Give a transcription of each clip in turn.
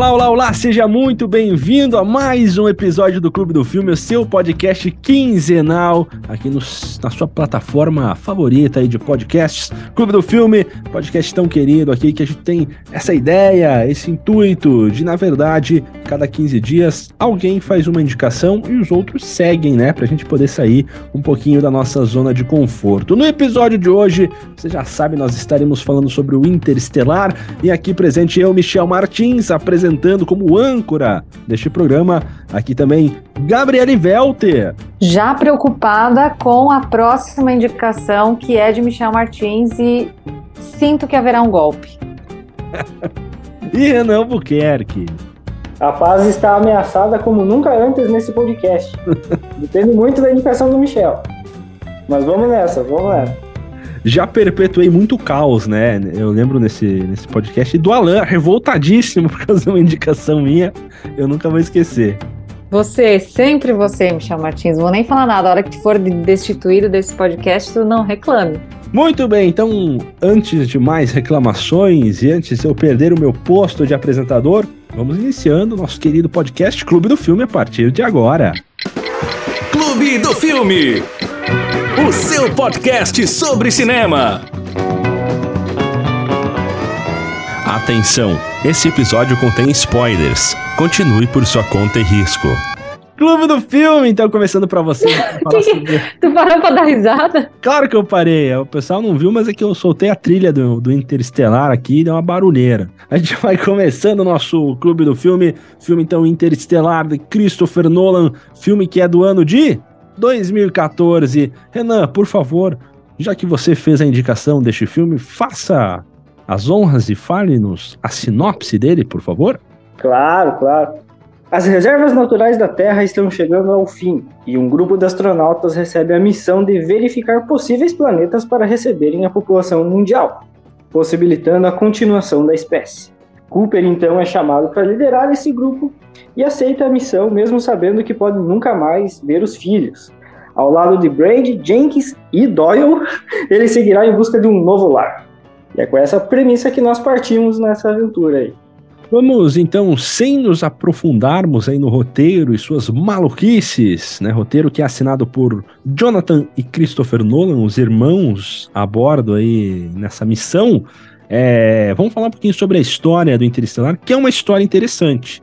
Olá, olá, olá, seja muito bem-vindo a mais um episódio do Clube do Filme, o seu podcast quinzenal aqui no, na sua plataforma favorita aí de podcasts. Clube do Filme, podcast tão querido aqui que a gente tem essa ideia, esse intuito de, na verdade, cada 15 dias alguém faz uma indicação e os outros seguem, né? Pra gente poder sair um pouquinho da nossa zona de conforto. No episódio de hoje, você já sabe, nós estaremos falando sobre o Interestelar e aqui presente eu, Michel Martins, apresentando apresentando como âncora deste programa. Aqui também, Gabriele Velter. Já preocupada com a próxima indicação, que é de Michel Martins, e sinto que haverá um golpe. e Renan Buquerque. A paz está ameaçada como nunca antes nesse podcast. Depende muito da indicação do Michel. Mas vamos nessa, vamos nessa já perpetuei muito caos, né? Eu lembro nesse, nesse podcast do Alan, revoltadíssimo por causa de uma indicação minha. Eu nunca vou esquecer. Você, sempre você, Michel Martins. Vou nem falar nada. A hora que for destituído desse podcast, tu não reclame. Muito bem, então, antes de mais reclamações e antes de eu perder o meu posto de apresentador, vamos iniciando o nosso querido podcast Clube do Filme a partir de agora. Clube do Filme o seu podcast sobre cinema. Atenção, esse episódio contém spoilers. Continue por sua conta e risco. Clube do Filme, então, começando pra você. sobre... tu parou pra dar risada? Claro que eu parei. O pessoal não viu, mas é que eu soltei a trilha do, do Interestelar aqui e deu uma barulheira. A gente vai começando o nosso Clube do Filme. Filme, então, Interestelar, de Christopher Nolan. Filme que é do ano de 2014. Renan, por favor, já que você fez a indicação deste filme, faça as honras e fale-nos a sinopse dele, por favor. Claro, claro. As reservas naturais da Terra estão chegando ao fim e um grupo de astronautas recebe a missão de verificar possíveis planetas para receberem a população mundial, possibilitando a continuação da espécie. Cooper então é chamado para liderar esse grupo e aceita a missão, mesmo sabendo que pode nunca mais ver os filhos. Ao lado de Brady, Jenkins e Doyle, ele seguirá em busca de um novo lar. E é com essa premissa que nós partimos nessa aventura aí. Vamos então, sem nos aprofundarmos aí no roteiro e suas maluquices, né? Roteiro que é assinado por Jonathan e Christopher Nolan, os irmãos a bordo aí nessa missão. É, vamos falar um pouquinho sobre a história do Interestelar, que é uma história interessante.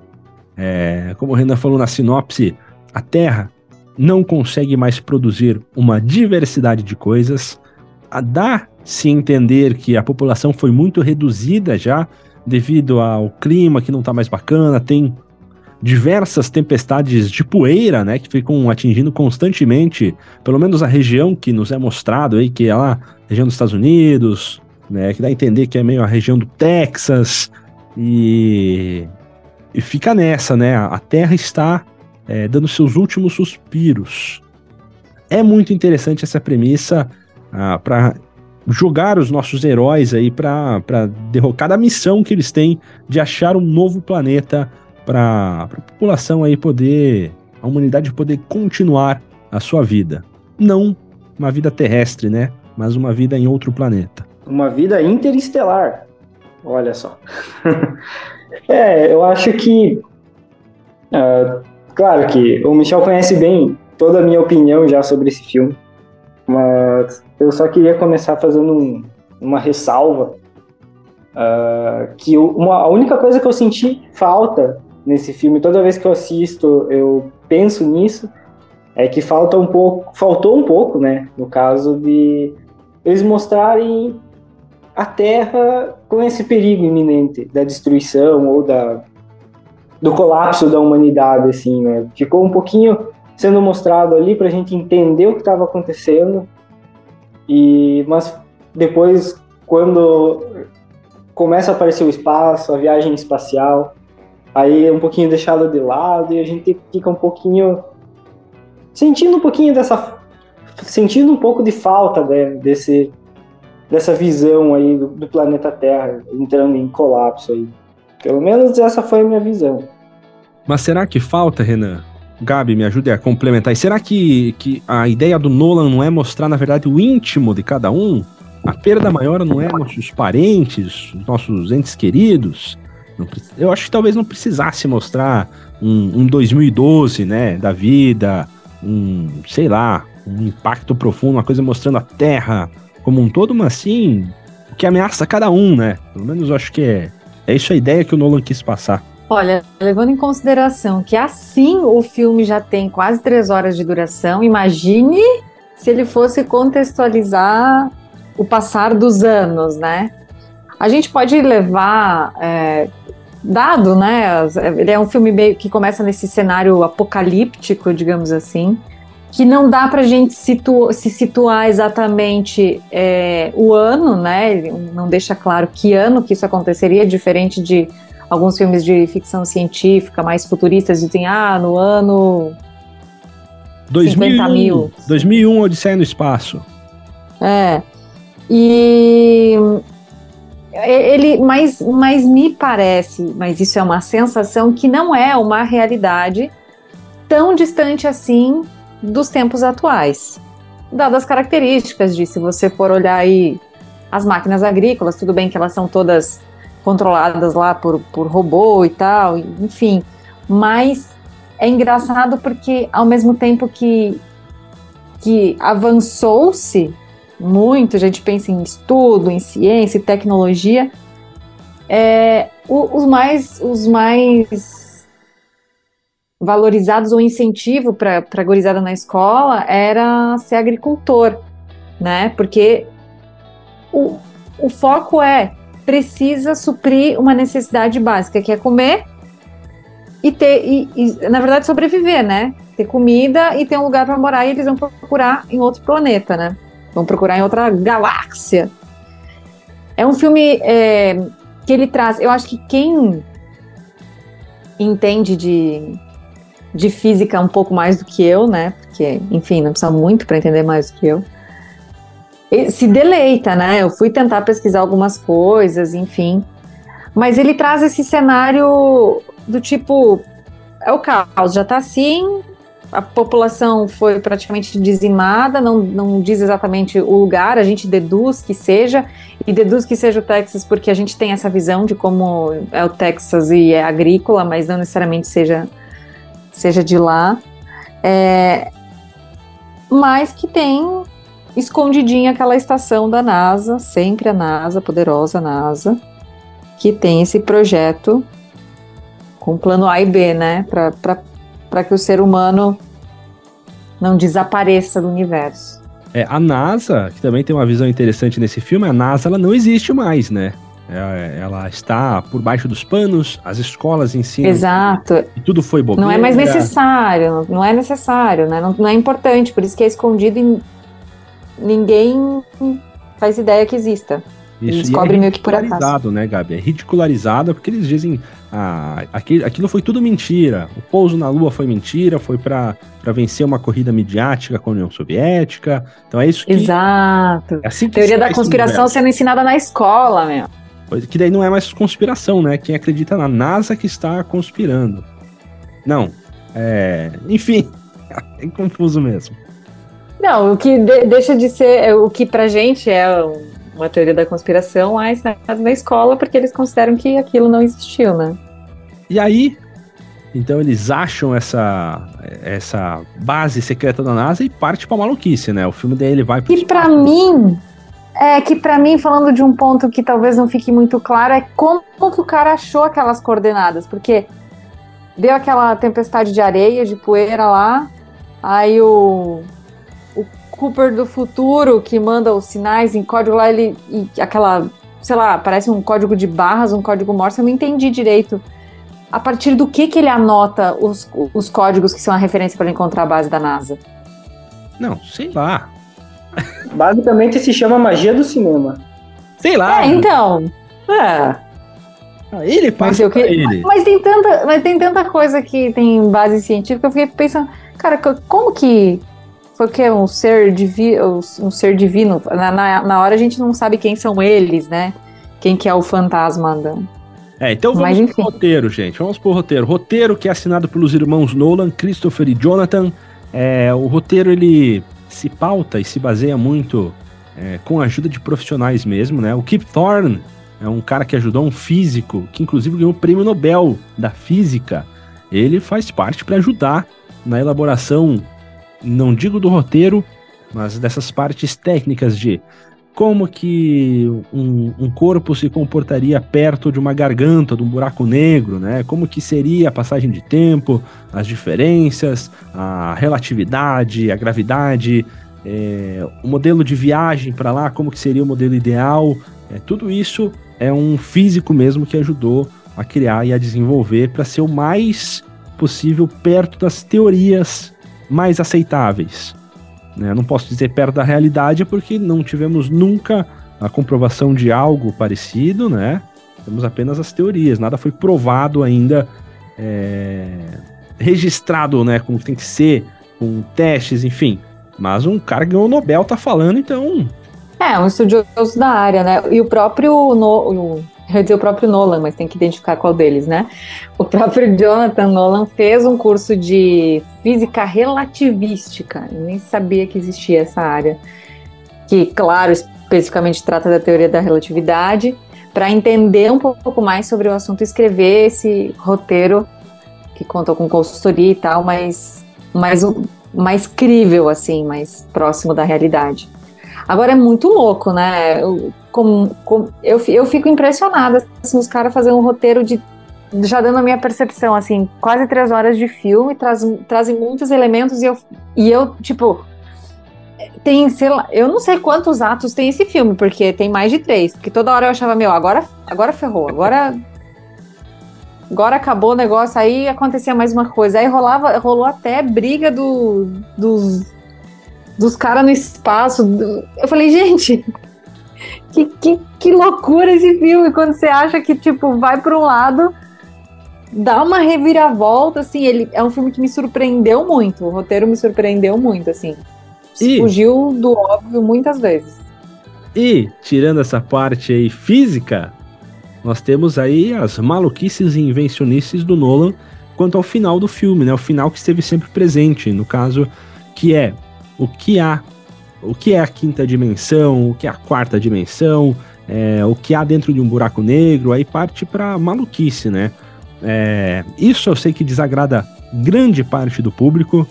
É, como o Renan falou na sinopse, a Terra não consegue mais produzir uma diversidade de coisas. Dá-se entender que a população foi muito reduzida já devido ao clima que não está mais bacana, tem diversas tempestades de poeira, né, que ficam atingindo constantemente, pelo menos a região que nos é mostrado aí, que é lá, região dos Estados Unidos, né? Que dá a entender que é meio a região do Texas e, e fica nessa, né? A Terra está é, dando seus últimos suspiros. É muito interessante essa premissa ah, para jogar os nossos heróis aí para derrocar a missão que eles têm de achar um novo planeta para a população aí poder, a humanidade poder continuar a sua vida. Não uma vida terrestre, né? Mas uma vida em outro planeta uma vida interestelar. Olha só. é, eu acho que. Uh, claro que o Michel conhece bem toda a minha opinião já sobre esse filme, mas eu só queria começar fazendo um, uma ressalva. Uh, que eu, uma, a única coisa que eu senti falta nesse filme, toda vez que eu assisto, eu penso nisso, é que falta um pouco, faltou um pouco, né, no caso de eles mostrarem a Terra com esse perigo iminente da destruição ou da, do colapso da humanidade, assim, né? Ficou um pouquinho sendo mostrado ali para a gente entender o que estava acontecendo, e mas depois quando começa a aparecer o espaço, a viagem espacial, aí é um pouquinho deixado de lado e a gente fica um pouquinho sentindo um pouquinho dessa sentindo um pouco de falta né, desse dessa visão aí do, do, planeta Terra entrando em colapso aí. Pelo menos essa foi a minha visão. Mas será que falta, Renan? Gabi, me ajude a complementar. E será que, que a ideia do Nolan não é mostrar, na verdade, o íntimo de cada um? A perda maior não é nossos parentes, nossos entes queridos? Eu acho que talvez não precisasse mostrar um, um 2012, né, da vida, um, sei lá, um impacto profundo, uma coisa mostrando a Terra como um todo, mas assim, o que ameaça cada um, né? Pelo menos eu acho que é, é isso a ideia que o Nolan quis passar. Olha, levando em consideração que assim o filme já tem quase três horas de duração, imagine se ele fosse contextualizar o passar dos anos, né? A gente pode levar é, dado, né? Ele é um filme meio que começa nesse cenário apocalíptico, digamos assim, que não dá para a gente situ se situar exatamente é, o ano, né? Ele não deixa claro que ano que isso aconteceria, diferente de alguns filmes de ficção científica mais futuristas dizem, ah, no ano 2001, mil. 2001, Odisseia no Espaço. É. E ele, mas, mas me parece, mas isso é uma sensação que não é uma realidade tão distante assim dos tempos atuais. Dadas as características de, se você for olhar aí as máquinas agrícolas, tudo bem que elas são todas controladas lá por, por robô e tal, enfim, mas é engraçado porque ao mesmo tempo que, que avançou-se muito, a gente pensa em estudo, em ciência e tecnologia, é, os mais os mais valorizados ou incentivo para a gurizada na escola era ser agricultor, né? Porque o, o foco é precisa suprir uma necessidade básica, que é comer e ter, e, e, na verdade, sobreviver, né? Ter comida e ter um lugar para morar e eles vão procurar em outro planeta, né? Vão procurar em outra galáxia. É um filme é, que ele traz. Eu acho que quem entende de, de física um pouco mais do que eu, né? Porque, enfim, não precisa muito para entender mais do que eu. Se deleita, né? Eu fui tentar pesquisar algumas coisas, enfim. Mas ele traz esse cenário do tipo: é o caos, já tá assim, a população foi praticamente dizimada, não, não diz exatamente o lugar, a gente deduz que seja, e deduz que seja o Texas porque a gente tem essa visão de como é o Texas e é agrícola, mas não necessariamente seja, seja de lá. É, mas que tem escondidinha aquela estação da NASA, sempre a NASA, poderosa NASA, que tem esse projeto com plano A e B, né, para que o ser humano não desapareça do universo. É, a NASA, que também tem uma visão interessante nesse filme, a NASA ela não existe mais, né? É, ela está por baixo dos panos, as escolas ensinam. Exato. E tudo foi bobeira. Não é mais necessário, não é necessário, né? Não, não é importante, por isso que é escondido e ninguém faz ideia que exista. Isso, descobre é meio que por acaso. né, Gabi? É ridicularizado porque eles dizem ah, aquilo, aquilo foi tudo mentira. O pouso na Lua foi mentira, foi para vencer uma corrida midiática com a União Soviética. Então é isso que. Exato. É assim que Teoria da conspiração sendo ensinada na escola, Que daí não é mais conspiração, né? Quem acredita na NASA que está conspirando. Não. É... Enfim, é confuso mesmo. Não, o que de deixa de ser. O que pra gente é um uma teoria da conspiração lá ensinada na escola porque eles consideram que aquilo não existiu, né? E aí, então eles acham essa essa base secreta da NASA e parte para maluquice, né? O filme dele vai pro E para mim, é que para mim falando de um ponto que talvez não fique muito claro é como que o cara achou aquelas coordenadas, porque deu aquela tempestade de areia, de poeira lá, aí o Cooper do futuro que manda os sinais em código lá, ele. aquela, sei lá, parece um código de barras, um código Morse, eu não entendi direito. A partir do que, que ele anota os, os códigos que são a referência para encontrar a base da NASA? Não, sei lá. Basicamente se chama magia do cinema. Sei lá. É, então. É. Ah, ele passa mas, que, ele. Mas tem, tanta, mas tem tanta coisa que tem base científica, eu fiquei pensando, cara, como que foi que? Um ser, divi um ser divino. Na, na, na, hora a gente não sabe quem são eles, né? Quem que é o fantasma da. É, então vamos Mas, pro roteiro, gente. Vamos pro roteiro. Roteiro que é assinado pelos irmãos Nolan, Christopher e Jonathan. É, o roteiro ele se pauta e se baseia muito é, com a ajuda de profissionais mesmo, né? O Kip Thorne é um cara que ajudou um físico, que inclusive ganhou o prêmio Nobel da Física. Ele faz parte para ajudar na elaboração, não digo do roteiro, mas dessas partes técnicas de como que um, um, corpo se comportaria perto de uma garganta, de um buraco negro, né? Como que seria a passagem de tempo, as diferenças, a relatividade, a gravidade, é, o modelo de viagem para lá, como que seria o modelo ideal. É, tudo isso é um físico mesmo que ajudou a criar e a desenvolver para ser o mais possível perto das teorias mais aceitáveis. Né? Não posso dizer perto da realidade porque não tivemos nunca a comprovação de algo parecido, né? Temos apenas as teorias, nada foi provado ainda, é, registrado, né? Como tem que ser, com testes, enfim. Mas um cara ganhou o Nobel tá falando, então. É, um estudioso da área, né? E o próprio no, eu ia dizer o próprio Nolan, mas tem que identificar qual deles, né? O próprio Jonathan Nolan fez um curso de física relativística. Eu nem sabia que existia essa área. Que, claro, especificamente trata da teoria da relatividade. Para entender um pouco mais sobre o assunto, escrever esse roteiro que conta com consultoria e tal, mas mais, mais crível, assim, mais próximo da realidade. Agora é muito louco, né? Eu, eu, eu fico impressionada assim, os caras fazendo um roteiro de. Já dando a minha percepção, assim, quase três horas de filme, traz, trazem muitos elementos e eu, e eu, tipo, tem, sei lá, eu não sei quantos atos tem esse filme, porque tem mais de três. Porque toda hora eu achava, meu, agora, agora ferrou, agora. Agora acabou o negócio, aí acontecia mais uma coisa. Aí rolava, rolou até briga do, dos, dos caras no espaço. Eu falei, gente, que, que, que loucura esse filme, quando você acha que, tipo, vai para um lado, dá uma reviravolta, assim, ele é um filme que me surpreendeu muito, o roteiro me surpreendeu muito, assim. E, Fugiu do óbvio muitas vezes. E, tirando essa parte aí física, nós temos aí as maluquices e invencionices do Nolan quanto ao final do filme, né? O final que esteve sempre presente, no caso, que é o que há o que é a quinta dimensão, o que é a quarta dimensão, é, o que há dentro de um buraco negro, aí parte para maluquice, né? É, isso eu sei que desagrada grande parte do público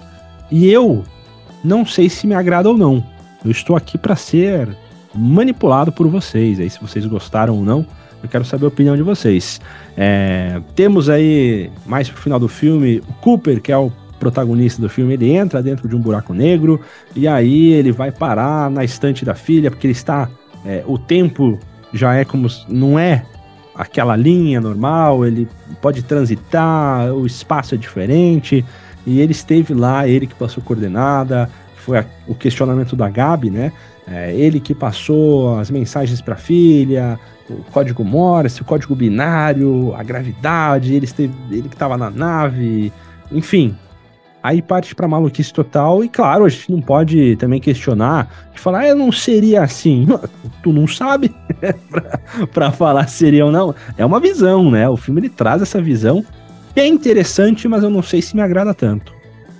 e eu não sei se me agrada ou não. Eu estou aqui para ser manipulado por vocês. Aí, se vocês gostaram ou não, eu quero saber a opinião de vocês. É, temos aí mais pro final do filme o Cooper, que é o protagonista do filme, ele entra dentro de um buraco negro e aí ele vai parar na estante da filha, porque ele está. É, o tempo já é como. não é aquela linha normal, ele pode transitar, o espaço é diferente. E ele esteve lá, ele que passou coordenada, foi a, o questionamento da Gabi, né? É, ele que passou as mensagens para a filha, o código Morse, o código binário, a gravidade, ele, esteve, ele que estava na nave, enfim, Aí parte pra maluquice total, e claro, a gente não pode também questionar, de falar, ah, não seria assim. Tu não sabe pra falar seria ou não. É uma visão, né? O filme ele traz essa visão, que é interessante, mas eu não sei se me agrada tanto.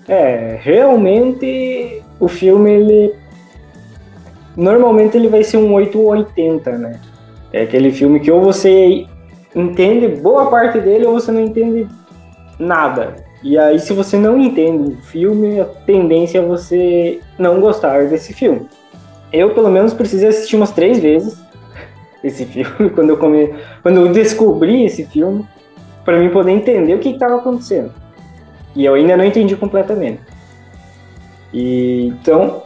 É, realmente o filme, ele. Normalmente ele vai ser um 8 ou 80, né? É aquele filme que ou você entende boa parte dele ou você não entende nada. E aí, se você não entende o filme, a tendência é você não gostar desse filme. Eu, pelo menos, precisei assistir umas três vezes esse filme, quando eu, come... quando eu descobri esse filme, para mim poder entender o que estava acontecendo. E eu ainda não entendi completamente. E, então,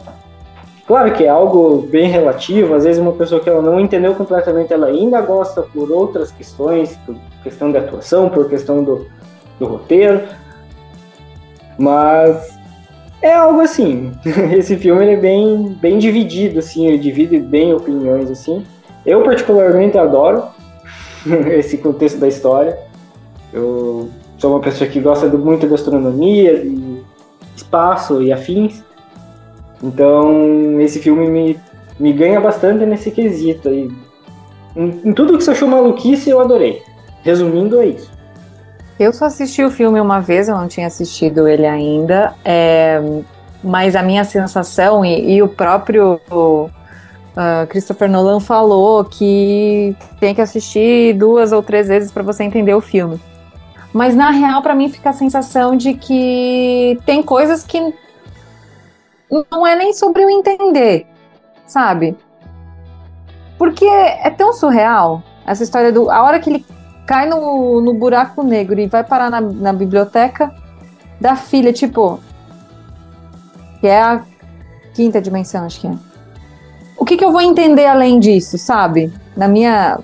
claro que é algo bem relativo, às vezes uma pessoa que ela não entendeu completamente, ela ainda gosta por outras questões, por questão de atuação, por questão do, do roteiro, mas é algo assim. Esse filme ele é bem, bem dividido, assim, ele divide bem opiniões, assim. Eu particularmente adoro esse contexto da história. Eu sou uma pessoa que gosta muito de astronomia, de espaço e afins. Então, esse filme me, me ganha bastante nesse quesito aí. Em, em tudo que você achou maluquice, eu adorei. Resumindo, é isso. Eu só assisti o filme uma vez, eu não tinha assistido ele ainda, é, mas a minha sensação e, e o próprio uh, Christopher Nolan falou que tem que assistir duas ou três vezes para você entender o filme. Mas na real, para mim, fica a sensação de que tem coisas que não é nem sobre eu entender, sabe? Porque é tão surreal essa história do. A hora que ele cai no, no buraco negro e vai parar na, na biblioteca da filha, tipo. Que é a quinta dimensão, acho que é. O que, que eu vou entender além disso, sabe? Na minha.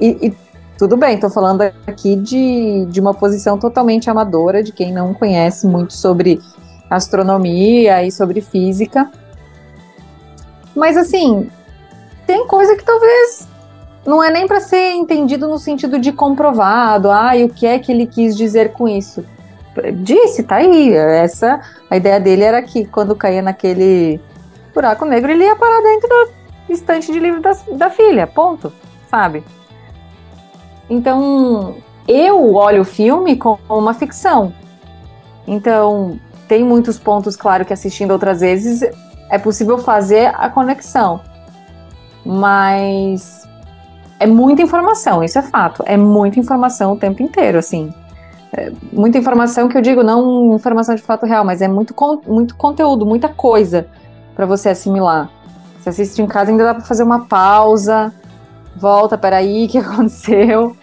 E, e tudo bem, estou falando aqui de, de uma posição totalmente amadora, de quem não conhece muito sobre astronomia e sobre física. Mas assim, tem coisa que talvez não é nem para ser entendido no sentido de comprovado, ah, e o que é que ele quis dizer com isso? Disse, tá aí. Essa a ideia dele era que quando caía naquele buraco negro, ele ia parar dentro do estante de livro da, da filha, ponto, sabe? Então, eu olho o filme como uma ficção. Então, tem muitos pontos, claro, que assistindo outras vezes é possível fazer a conexão. Mas é muita informação, isso é fato. É muita informação o tempo inteiro, assim. É muita informação que eu digo, não informação de fato real, mas é muito, muito conteúdo, muita coisa para você assimilar. Você assiste em casa, ainda dá para fazer uma pausa, volta, peraí, o que aconteceu?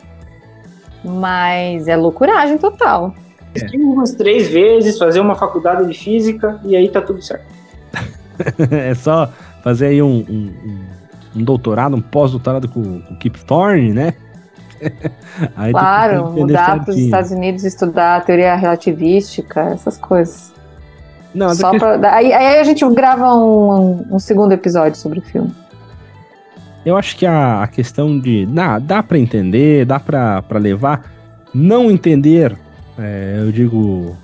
Mas é loucuragem total. É. Umas três vezes, fazer uma faculdade de física e aí tá tudo certo. é só fazer aí um, um, um doutorado, um pós-doutorado com, com Kip Thorne, né? aí claro, mudar para os Estados Unidos estudar teoria relativística, essas coisas. Não, Só que... pra, aí, aí, a gente grava um, um, segundo episódio sobre o filme. Eu acho que a, a questão de. Dá, dá para entender, dá para levar. Não entender, é, eu digo.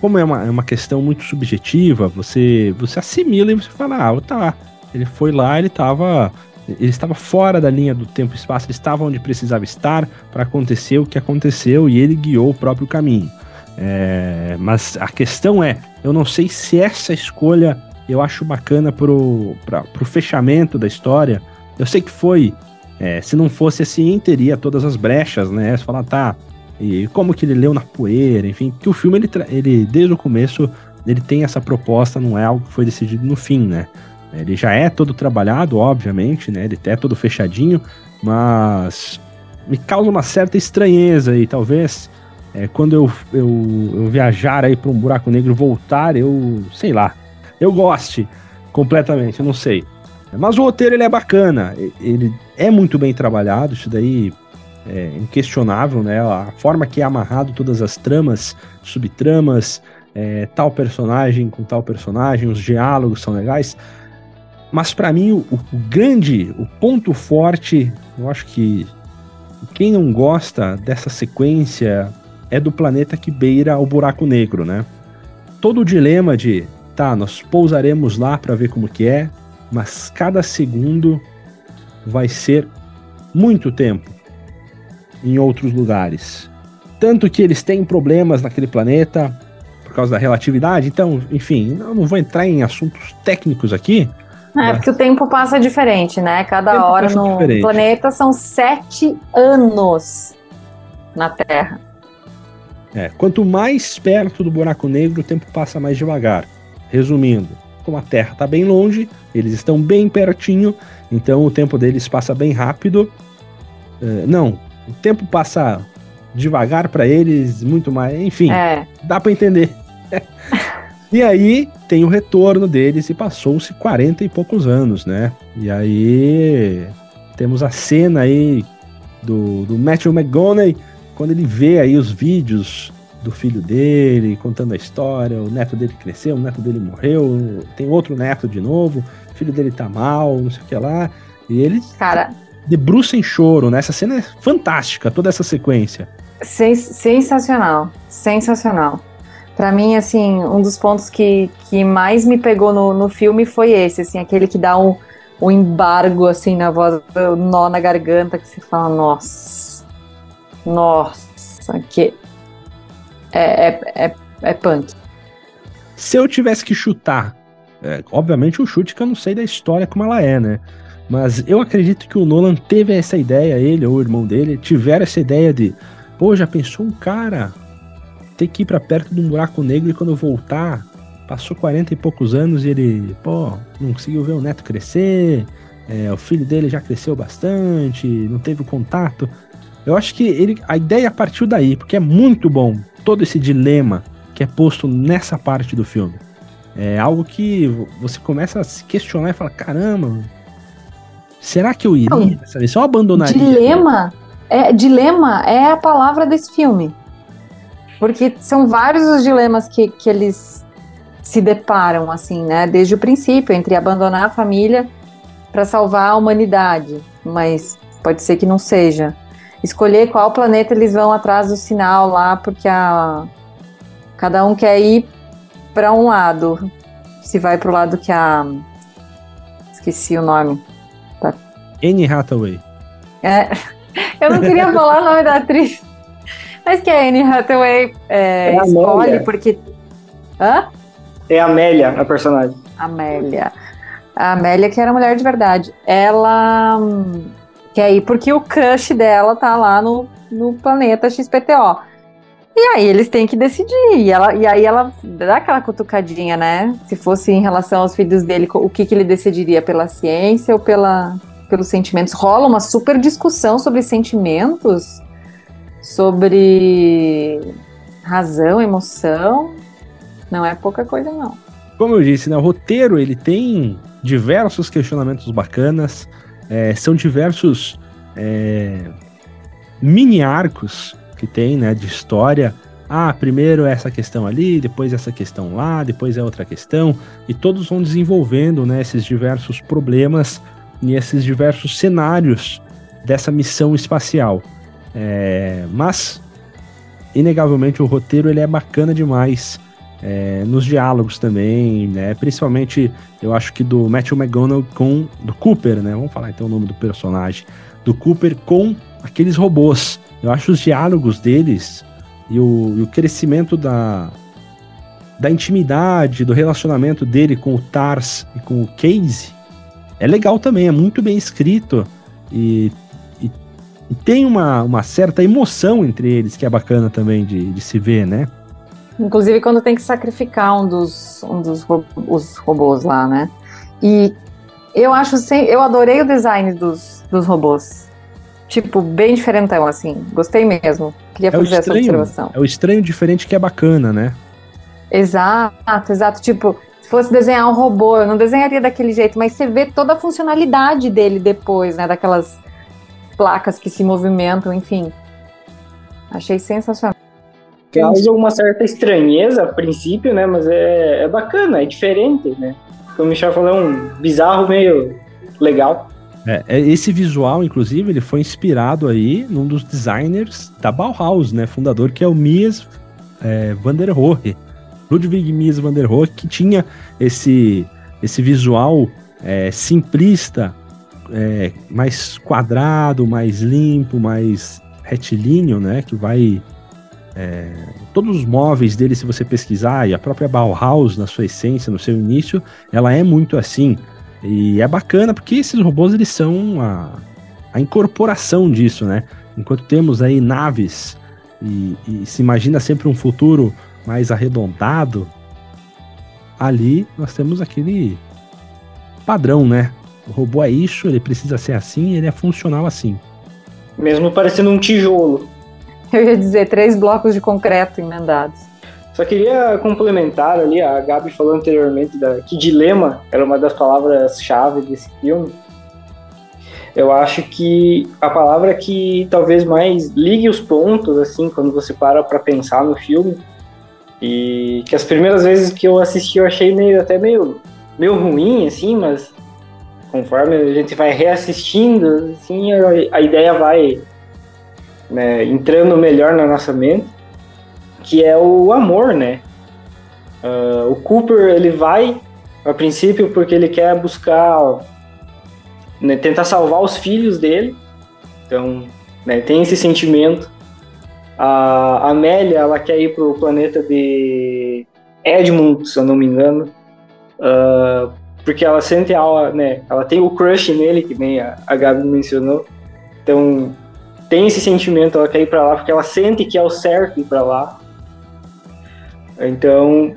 Como é uma, é uma questão muito subjetiva, você, você assimila e você fala, ah, tá. Ele foi lá, ele estava ele estava fora da linha do tempo e espaço, ele estava onde precisava estar para acontecer o que aconteceu e ele guiou o próprio caminho. É, mas a questão é, eu não sei se essa escolha eu acho bacana pra, pro fechamento da história. Eu sei que foi, é, se não fosse assim, teria todas as brechas, né? Você fala, tá, e como que ele leu na poeira, enfim, que o filme, ele, ele desde o começo, ele tem essa proposta, não é algo que foi decidido no fim, né? Ele já é todo trabalhado, obviamente, né? Ele é todo fechadinho, mas me causa uma certa estranheza e talvez é, quando eu, eu, eu, viajar aí para um buraco negro voltar, eu sei lá, eu goste completamente, eu não sei. Mas o roteiro ele é bacana, ele é muito bem trabalhado, isso daí é inquestionável, né? A forma que é amarrado todas as tramas, subtramas, é, tal personagem com tal personagem, os diálogos são legais. Mas para mim o, o grande, o ponto forte, eu acho que quem não gosta dessa sequência é do planeta que beira o buraco negro, né? Todo o dilema de, tá, nós pousaremos lá para ver como que é, mas cada segundo vai ser muito tempo em outros lugares. Tanto que eles têm problemas naquele planeta por causa da relatividade, então, enfim, não vou entrar em assuntos técnicos aqui. É, mas... porque o tempo passa diferente, né? Cada hora no diferente. planeta são sete anos na Terra. É, quanto mais perto do buraco negro, o tempo passa mais devagar. Resumindo, como a Terra está bem longe, eles estão bem pertinho, então o tempo deles passa bem rápido. Uh, não, o tempo passa devagar para eles, muito mais. Enfim, é. dá para entender. e aí tem o retorno deles e passou-se 40 e poucos anos, né? E aí temos a cena aí do, do Matthew McGonaghy quando ele vê aí os vídeos do filho dele contando a história, o neto dele cresceu, o neto dele morreu, tem outro neto de novo, o filho dele tá mal, não sei o que lá, e ele Cara, debruça em choro, né? Essa cena é fantástica, toda essa sequência. Sens sensacional, sensacional. Para mim, assim, um dos pontos que, que mais me pegou no, no filme foi esse, assim, aquele que dá um, um embargo, assim, na voz, um nó na garganta, que você fala, nossa, nossa, que. É, é, é, é punk. Se eu tivesse que chutar É, obviamente um chute que eu não sei da história como ela é, né? Mas eu acredito que o Nolan teve essa ideia, ele ou o irmão dele, tiveram essa ideia de, pô, já pensou um cara ter que ir para perto de um buraco negro e quando voltar, passou 40 e poucos anos e ele, pô, não conseguiu ver o neto crescer, é, o filho dele já cresceu bastante, não teve contato. Eu acho que ele, a ideia partiu daí, porque é muito bom todo esse dilema que é posto nessa parte do filme. É algo que você começa a se questionar e fala: caramba, será que eu iria nessa vez? Eu abandonaria. Dilema é, dilema é a palavra desse filme. Porque são vários os dilemas que, que eles se deparam, assim, né? Desde o princípio, entre abandonar a família para salvar a humanidade. Mas pode ser que não seja. Escolher qual planeta eles vão atrás do sinal lá, porque a, cada um quer ir para um lado. Se vai para o lado que a. Esqueci o nome. Tá. Anne Hathaway. É, eu não queria falar o nome da atriz. Mas que a Anne Hathaway é, é escolhe porque. Hã? É a Amélia, a personagem. Amélia. A Amélia, que era mulher de verdade. Ela hum, quer ir porque o crush dela tá lá no, no planeta XPTO. E aí eles têm que decidir. E, ela, e aí ela dá aquela cutucadinha, né? Se fosse em relação aos filhos dele, o que, que ele decidiria pela ciência ou pela, pelos sentimentos? Rola uma super discussão sobre sentimentos, sobre razão, emoção. Não é pouca coisa, não. Como eu disse, né, o roteiro ele tem diversos questionamentos bacanas, é, são diversos é, mini arcos que tem, né, de história. Ah, primeiro essa questão ali, depois essa questão lá, depois é outra questão, e todos vão desenvolvendo, né, esses diversos problemas e esses diversos cenários dessa missão espacial. É, mas, inegavelmente, o roteiro ele é bacana demais. É, nos diálogos também, né? Principalmente, eu acho que do Matthew McGonagall com do Cooper, né? Vamos falar então o nome do personagem, do Cooper com aqueles robôs. Eu acho os diálogos deles e o, e o crescimento da, da intimidade, do relacionamento dele com o Tars e com o Casey é legal também, é muito bem escrito e, e, tem uma, uma certa emoção entre eles que é bacana também de, de se ver, né? Inclusive quando tem que sacrificar um dos, um dos os robôs lá, né? E eu acho, eu adorei o design dos, dos robôs tipo, bem diferentão, assim. Gostei mesmo. Queria é fazer estranho, essa observação. É o estranho diferente que é bacana, né? Exato, exato. Tipo, se fosse desenhar um robô, eu não desenharia daquele jeito, mas você vê toda a funcionalidade dele depois, né? Daquelas placas que se movimentam, enfim. Achei sensacional. Causa uma certa estranheza a princípio, né? Mas é, é bacana, é diferente, né? Como o Michel falou, é um bizarro meio legal. É, é, esse visual, inclusive, ele foi inspirado aí num dos designers da Bauhaus, né? Fundador, que é o Mies é, van der Rohe. Ludwig Mies van der Rohe, que tinha esse, esse visual é, simplista, é, mais quadrado, mais limpo, mais retilíneo, né? Que vai... É, todos os móveis dele, se você pesquisar, e a própria Bauhaus, na sua essência, no seu início, ela é muito assim e é bacana porque esses robôs eles são a, a incorporação disso, né? Enquanto temos aí naves e, e se imagina sempre um futuro mais arredondado, ali nós temos aquele padrão, né? O robô é isso, ele precisa ser assim, ele é funcional assim. Mesmo parecendo um tijolo. Eu ia dizer três blocos de concreto emendados. Só queria complementar ali, a Gabi falou anteriormente da, que dilema era uma das palavras-chave desse filme. Eu acho que a palavra que talvez mais ligue os pontos, assim, quando você para para pensar no filme, e que as primeiras vezes que eu assisti eu achei meio, até meio, meio ruim, assim, mas conforme a gente vai reassistindo, assim, a, a ideia vai né, entrando melhor na nossa mente que é o amor, né? Uh, o Cooper ele vai a princípio porque ele quer buscar, né, tentar salvar os filhos dele. Então, né, tem esse sentimento. A Amélia ela quer ir para o planeta de Edmund, se eu não me engano, Uh, porque ela sente a, né, ela tem o crush nele, que nem a, a Gabi mencionou. Então, tem esse sentimento, ela quer ir para lá porque ela sente que é o certo ir para lá. Então,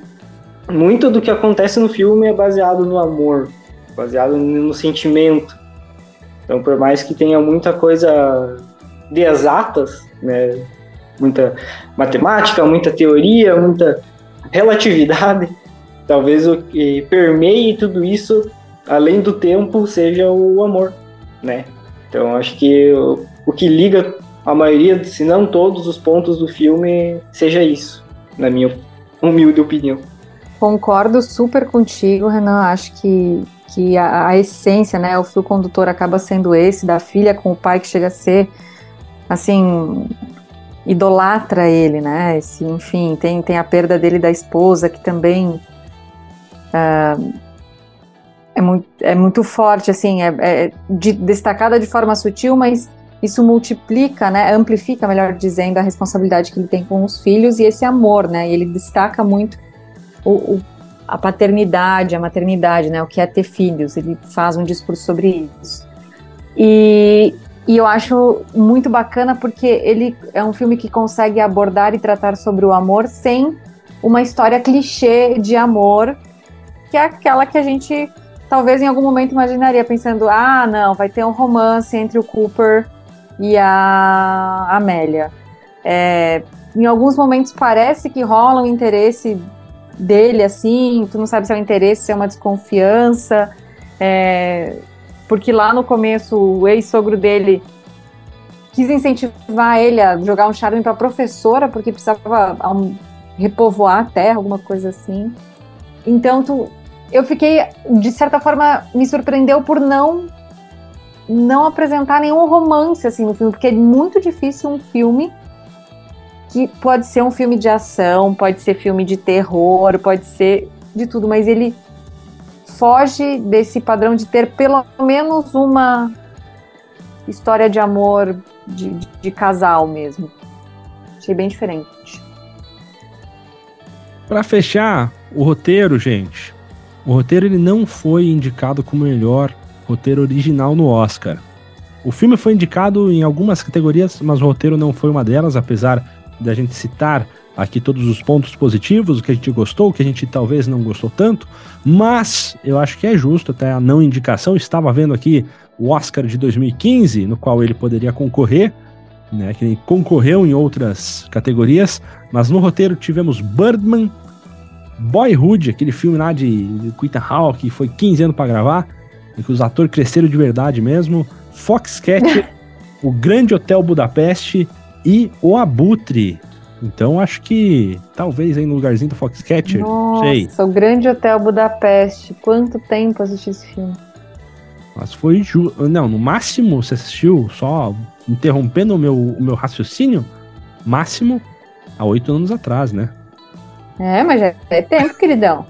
muito do que acontece no filme é baseado no amor, baseado no sentimento. Então, por mais que tenha muita coisa de exatas, né, muita matemática, muita teoria, muita relatividade, talvez o que permeie tudo isso, além do tempo, seja o amor, né? Então, acho que o, o que liga a maioria, se não todos os pontos do filme, seja isso, na minha humilde opinião. Concordo super contigo, Renan. Acho que, que a, a, essência, né, o fio condutor acaba sendo esse, da filha com o pai que chega a ser, assim, idolatra ele, né? Esse, enfim, tem, tem a perda dele da esposa, que também é, muito, é muito forte, assim, é, é de, destacada de forma sutil, mas isso multiplica, né, amplifica, melhor dizendo, a responsabilidade que ele tem com os filhos e esse amor, né? E ele destaca muito o, o, a paternidade, a maternidade, né, o que é ter filhos. Ele faz um discurso sobre isso. E, e eu acho muito bacana porque ele é um filme que consegue abordar e tratar sobre o amor sem uma história clichê de amor, que é aquela que a gente talvez em algum momento imaginaria pensando: ah, não, vai ter um romance entre o Cooper e a Amélia. É, em alguns momentos parece que rola um interesse dele, assim, tu não sabe se é um interesse, se é uma desconfiança, é, porque lá no começo o ex-sogro dele quis incentivar ele a jogar um charme para professora, porque precisava um, repovoar a terra, alguma coisa assim. Então, tu, eu fiquei, de certa forma, me surpreendeu por não não apresentar nenhum romance assim no filme, porque é muito difícil um filme que pode ser um filme de ação, pode ser filme de terror, pode ser de tudo, mas ele foge desse padrão de ter pelo menos uma história de amor de, de, de casal mesmo. Achei bem diferente. Para fechar o roteiro, gente, o roteiro ele não foi indicado como melhor roteiro original no Oscar. O filme foi indicado em algumas categorias, mas o roteiro não foi uma delas, apesar da gente citar aqui todos os pontos positivos, o que a gente gostou, o que a gente talvez não gostou tanto, mas eu acho que é justo até a não indicação. Estava vendo aqui o Oscar de 2015, no qual ele poderia concorrer, né, que concorreu em outras categorias, mas no roteiro tivemos Birdman, Boyhood, aquele filme lá de, de Ethan Hawke, que foi 15 anos para gravar, em que os atores cresceram de verdade mesmo, Foxcatcher, O Grande Hotel Budapeste e O Abutre. Então acho que talvez aí no lugarzinho do Foxcatcher. Nossa, sei. o Grande Hotel Budapeste. Quanto tempo assisti esse filme? Mas foi ju... Não, no máximo você assistiu, só interrompendo o meu, o meu raciocínio, máximo há oito anos atrás, né? É, mas já é tempo, queridão.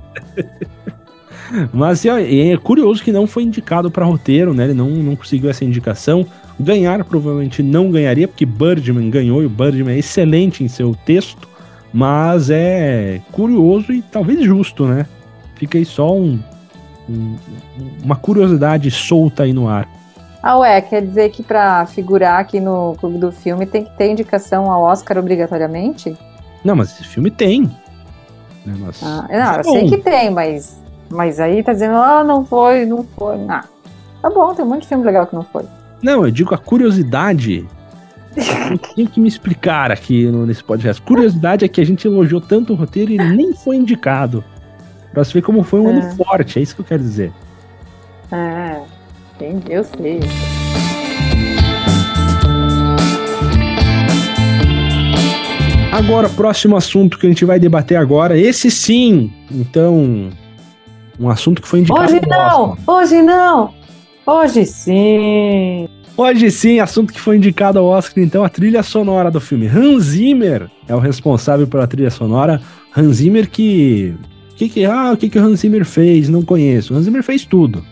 mas é, é, curioso que não foi indicado para roteiro, né? Ele não, não conseguiu essa indicação. Ganhar provavelmente não ganharia, porque Birdman ganhou e o Birdman é excelente em seu texto, mas é curioso e talvez justo, né? Fica aí só um, um, uma curiosidade solta aí no ar. Ah, ué, quer dizer que para figurar aqui no clube do filme tem que ter indicação ao Oscar obrigatoriamente? Não, mas esse filme tem. Né? Mas, ah, não, é eu bom. sei que tem, mas, mas aí tá dizendo, ah, não foi, não foi. Ah, tá bom, tem um monte de filme legal que não foi. Não, eu digo a curiosidade. Tem que me explicar aqui nesse podcast. Curiosidade é que a gente elogiou tanto o roteiro e nem foi indicado. Pra você ver como foi um é. ano forte, é isso que eu quero dizer. É, entendi, eu sei. Agora, próximo assunto que a gente vai debater agora, esse sim, então, um assunto que foi indicado. Hoje não, hoje não, hoje sim. Hoje sim, assunto que foi indicado ao Oscar, então, a trilha sonora do filme. Hans Zimmer é o responsável pela trilha sonora. Hans Zimmer que... que, que ah, o que, que o Hans Zimmer fez? Não conheço. Hans Zimmer fez tudo.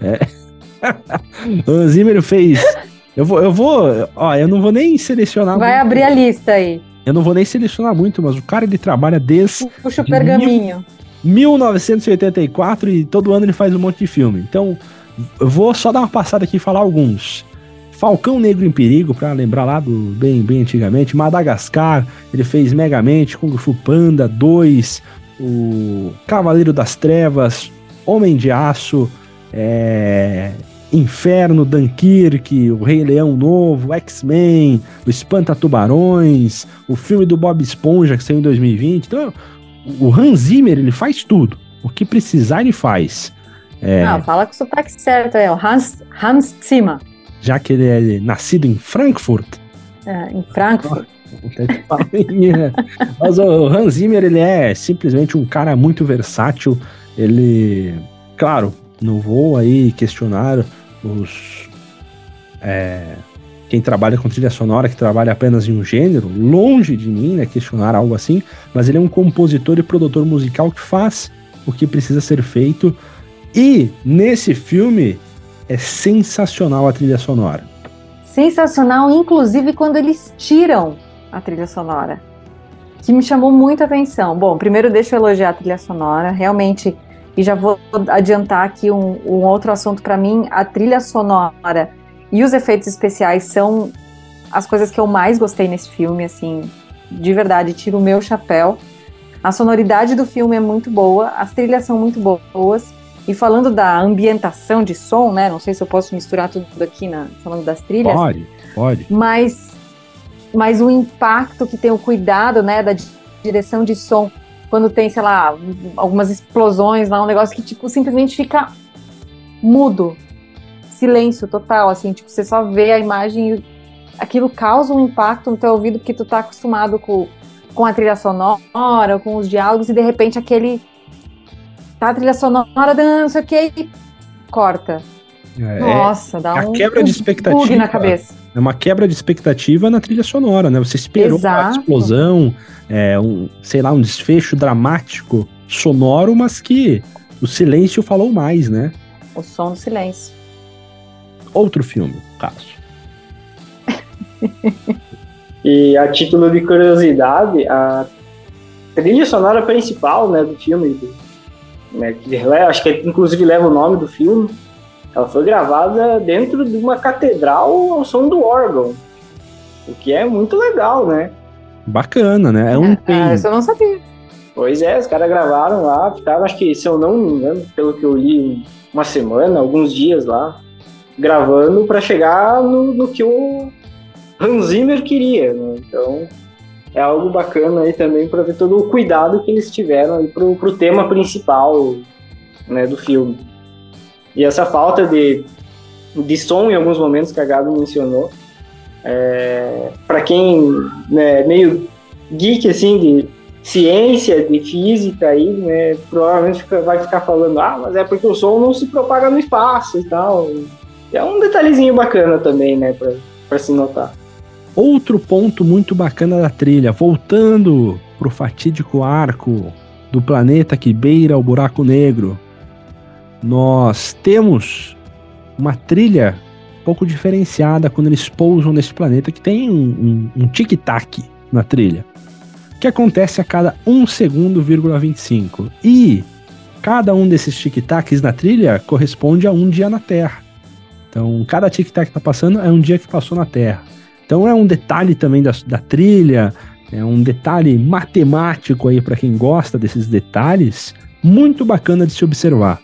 É. Hans Zimmer fez... Eu vou, eu vou... Ó, eu não vou nem selecionar... Vai muito. abrir a lista aí. Eu não vou nem selecionar muito, mas o cara ele trabalha desde... Puxa o pergaminho. 1984 e todo ano ele faz um monte de filme. Então, eu vou só dar uma passada aqui e falar alguns. Falcão Negro em Perigo, para lembrar lá do bem, bem antigamente. Madagascar, ele fez Megamente, Kung Fu Panda 2, o Cavaleiro das Trevas, Homem de Aço, é, Inferno, Dunkirk, o Rei Leão Novo, X-Men, o Espanta Tubarões, o filme do Bob Esponja que saiu em 2020. Então, o Hans Zimmer, ele faz tudo. O que precisar, ele faz. É, Não, fala com o sotaque certo, é o Hans, Hans Zimmer. Já que ele é nascido em Frankfurt. É, em Frankfurt. Mas o Hans Zimmer, ele é simplesmente um cara muito versátil. Ele, claro, não vou aí questionar os é, quem trabalha com trilha sonora, que trabalha apenas em um gênero, longe de mim, né, questionar algo assim, mas ele é um compositor e produtor musical que faz o que precisa ser feito. E nesse filme é sensacional a trilha sonora. Sensacional, inclusive quando eles tiram a trilha sonora, que me chamou muita atenção. Bom, primeiro deixa eu elogiar a trilha sonora, realmente, e já vou adiantar aqui um, um outro assunto para mim, a trilha sonora e os efeitos especiais são as coisas que eu mais gostei nesse filme, assim, de verdade, tiro o meu chapéu. A sonoridade do filme é muito boa, as trilhas são muito boas. E falando da ambientação de som, né? Não sei se eu posso misturar tudo aqui na, falando das trilhas. Pode, pode. Mas, mas o impacto que tem o cuidado, né, da direção de som, quando tem, sei lá, algumas explosões lá, um negócio que, tipo, simplesmente fica mudo silêncio total, assim, tipo, você só vê a imagem aquilo causa um impacto no teu ouvido porque tu tá acostumado com, com a trilha sonora, com os diálogos, e de repente aquele. Tá a trilha sonora, não sei o que, e corta. É, Nossa, dá a um, quebra um de expectativa na cabeça. É uma quebra de expectativa na trilha sonora, né? Você esperou Exato. uma explosão, é, um, sei lá, um desfecho dramático sonoro, mas que o silêncio falou mais, né? O som do silêncio outro filme, caso. e a título de curiosidade, a trilha sonora principal né, do filme, né, que acho que inclusive leva o nome do filme, ela foi gravada dentro de uma catedral ao som do órgão. O que é muito legal, né? Bacana, né? É um é, ah, isso eu não sabia. Pois é, os caras gravaram lá, ficaram, acho que, se eu não me engano, pelo que eu li, uma semana, alguns dias lá gravando para chegar no, no, que o Hans Zimmer queria. Né? Então é algo bacana aí também para ver todo o cuidado que eles tiveram aí pro, pro tema principal né, do filme. E essa falta de, de som em alguns momentos que a Gabi mencionou, é, para quem né, meio geek assim de ciência, de física aí, né, provavelmente fica, vai ficar falando, ah, mas é porque o som não se propaga no espaço e tal. É um detalhezinho bacana também, né, para se notar. Outro ponto muito bacana da trilha, voltando pro fatídico arco do planeta que beira o buraco negro, nós temos uma trilha pouco diferenciada quando eles pousam nesse planeta que tem um, um, um tic-tac na trilha, que acontece a cada 1 segundo, 25. E cada um desses tic-tacs na trilha corresponde a um dia na Terra. Então, cada tic-tac que tá passando é um dia que passou na Terra. Então, é um detalhe também da, da trilha, é um detalhe matemático aí para quem gosta desses detalhes, muito bacana de se observar.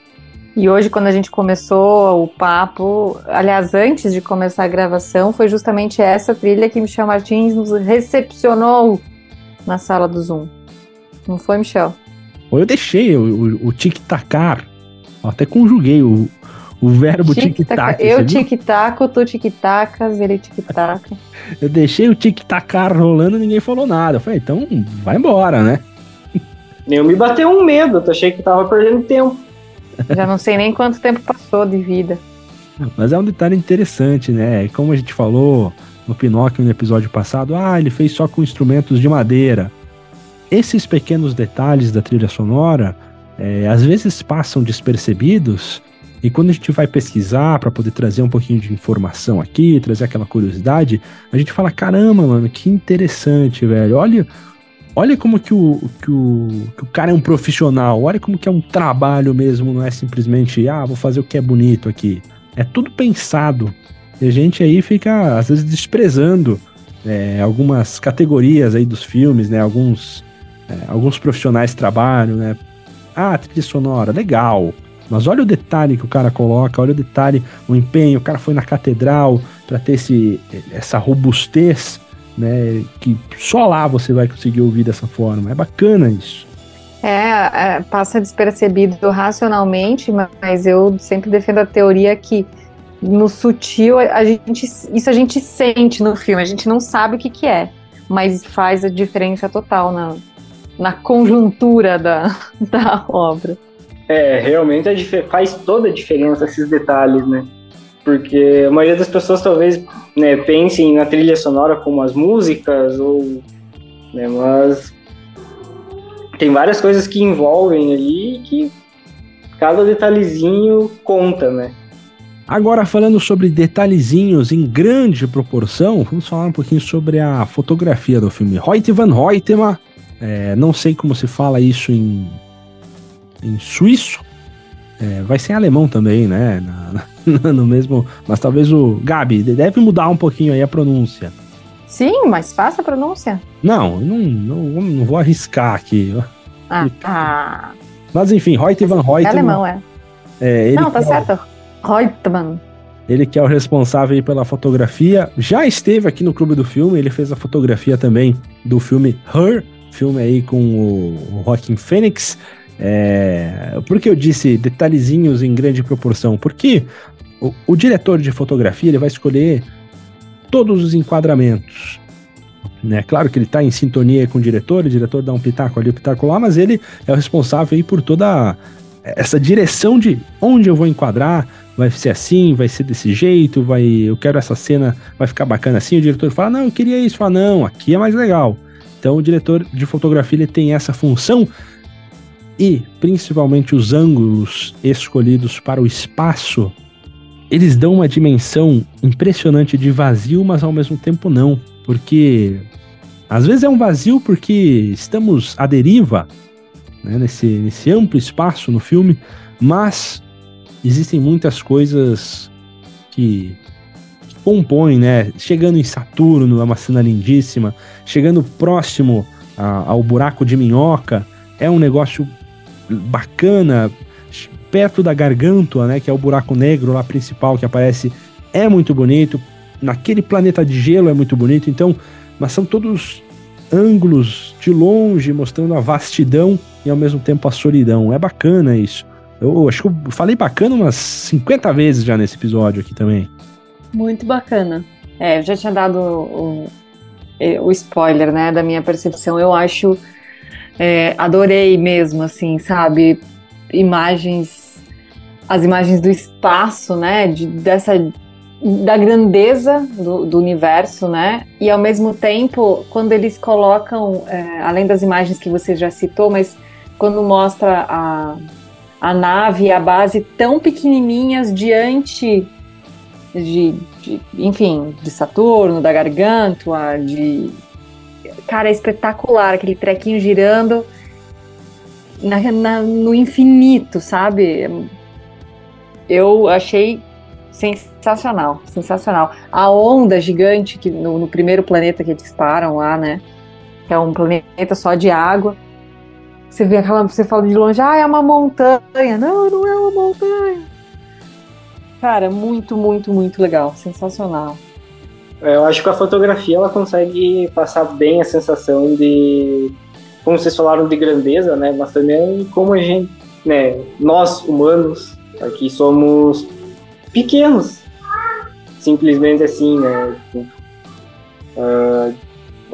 E hoje, quando a gente começou o papo, aliás, antes de começar a gravação, foi justamente essa trilha que Michel Martins nos recepcionou na sala do Zoom. Não foi, Michel? Eu deixei o, o, o tic-tacar, até conjuguei o, o verbo tic-tac. Eu tic-taco, tu tic-tacas, ele tic-taca. eu deixei o tic-tacar rolando e ninguém falou nada. Eu falei, então vai embora, né? Eu me bateu um medo, eu achei que tava perdendo tempo. Já não sei nem quanto tempo passou de vida. Mas é um detalhe interessante, né? Como a gente falou no Pinóquio no episódio passado, ah, ele fez só com instrumentos de madeira. Esses pequenos detalhes da trilha sonora, é, às vezes passam despercebidos, e quando a gente vai pesquisar para poder trazer um pouquinho de informação aqui, trazer aquela curiosidade, a gente fala: caramba, mano, que interessante, velho. Olha, Olha como que o, que, o, que o cara é um profissional, olha como que é um trabalho mesmo, não é simplesmente, ah, vou fazer o que é bonito aqui. É tudo pensado. E a gente aí fica, às vezes, desprezando é, algumas categorias aí dos filmes, né? Alguns, é, alguns profissionais trabalham, né? Ah, trilha sonora, legal. Mas olha o detalhe que o cara coloca, olha o detalhe, o empenho. O cara foi na catedral para ter esse, essa robustez, né? Que só lá você vai conseguir ouvir dessa forma. É bacana isso. É, é, passa despercebido racionalmente, mas eu sempre defendo a teoria que no sutil a gente, isso a gente sente no filme, a gente não sabe o que, que é, mas faz a diferença total na, na conjuntura da, da obra. É, realmente faz toda a diferença esses detalhes, né? Porque a maioria das pessoas talvez né, pensem na trilha sonora como as músicas, ou, né, mas tem várias coisas que envolvem ali que cada detalhezinho conta, né? Agora, falando sobre detalhezinhos em grande proporção, vamos falar um pouquinho sobre a fotografia do filme. Hoyt van Hoytema, é, não sei como se fala isso em em suíço. É, vai ser em alemão também, né? Na, na, no mesmo. Mas talvez o. Gabi, deve mudar um pouquinho aí a pronúncia. Sim, mas faça a pronúncia. Não, não, não, não vou arriscar aqui. Ah, ah. Mas enfim, Reut van Reut. É alemão, é. é não, tá é certo. Reutemann. Ele que é o responsável pela fotografia, já esteve aqui no Clube do Filme, ele fez a fotografia também do filme Her, filme aí com o Joaquin Phoenix. É, por que eu disse detalhezinhos em grande proporção? Porque o, o diretor de fotografia ele vai escolher todos os enquadramentos. Né? Claro que ele está em sintonia com o diretor, o diretor dá um pitaco ali, um pitaco lá, mas ele é o responsável aí por toda essa direção de onde eu vou enquadrar, vai ser assim, vai ser desse jeito, vai, eu quero essa cena, vai ficar bacana assim. O diretor fala, não, eu queria isso, fala, não, aqui é mais legal. Então o diretor de fotografia ele tem essa função e principalmente os ângulos escolhidos para o espaço, eles dão uma dimensão impressionante de vazio, mas ao mesmo tempo não, porque às vezes é um vazio porque estamos à deriva né, nesse, nesse amplo espaço no filme, mas existem muitas coisas que compõem, né? Chegando em Saturno é uma cena lindíssima, chegando próximo a, ao buraco de minhoca é um negócio bacana, perto da garganta, né, que é o buraco negro lá principal que aparece, é muito bonito. Naquele planeta de gelo é muito bonito. Então, mas são todos ângulos de longe mostrando a vastidão e ao mesmo tempo a solidão. É bacana isso. Eu acho que eu falei bacana umas 50 vezes já nesse episódio aqui também. Muito bacana. É, eu já tinha dado o, o spoiler, né, da minha percepção. Eu acho é, adorei mesmo, assim, sabe? Imagens, as imagens do espaço, né? De, dessa da grandeza do, do, universo, né? E ao mesmo tempo, quando eles colocam, é, além das imagens que você já citou, mas quando mostra a, a nave e a base tão pequenininhas diante de, de, enfim, de Saturno, da Gargantua, de Cara, é espetacular aquele trequinho girando na, na, no infinito, sabe? Eu achei sensacional, sensacional. A onda gigante que no, no, primeiro planeta que eles param lá, né? Que é um planeta só de água. Você vê aquela, você fala de longe, ah, é uma montanha. Não, não é uma montanha. Cara, muito, muito, muito legal, sensacional. É, eu acho que a fotografia ela consegue passar bem a sensação de, como vocês falaram, de grandeza, né? Mas também como a gente, né? Nós humanos aqui somos pequenos, simplesmente assim, né? Uh,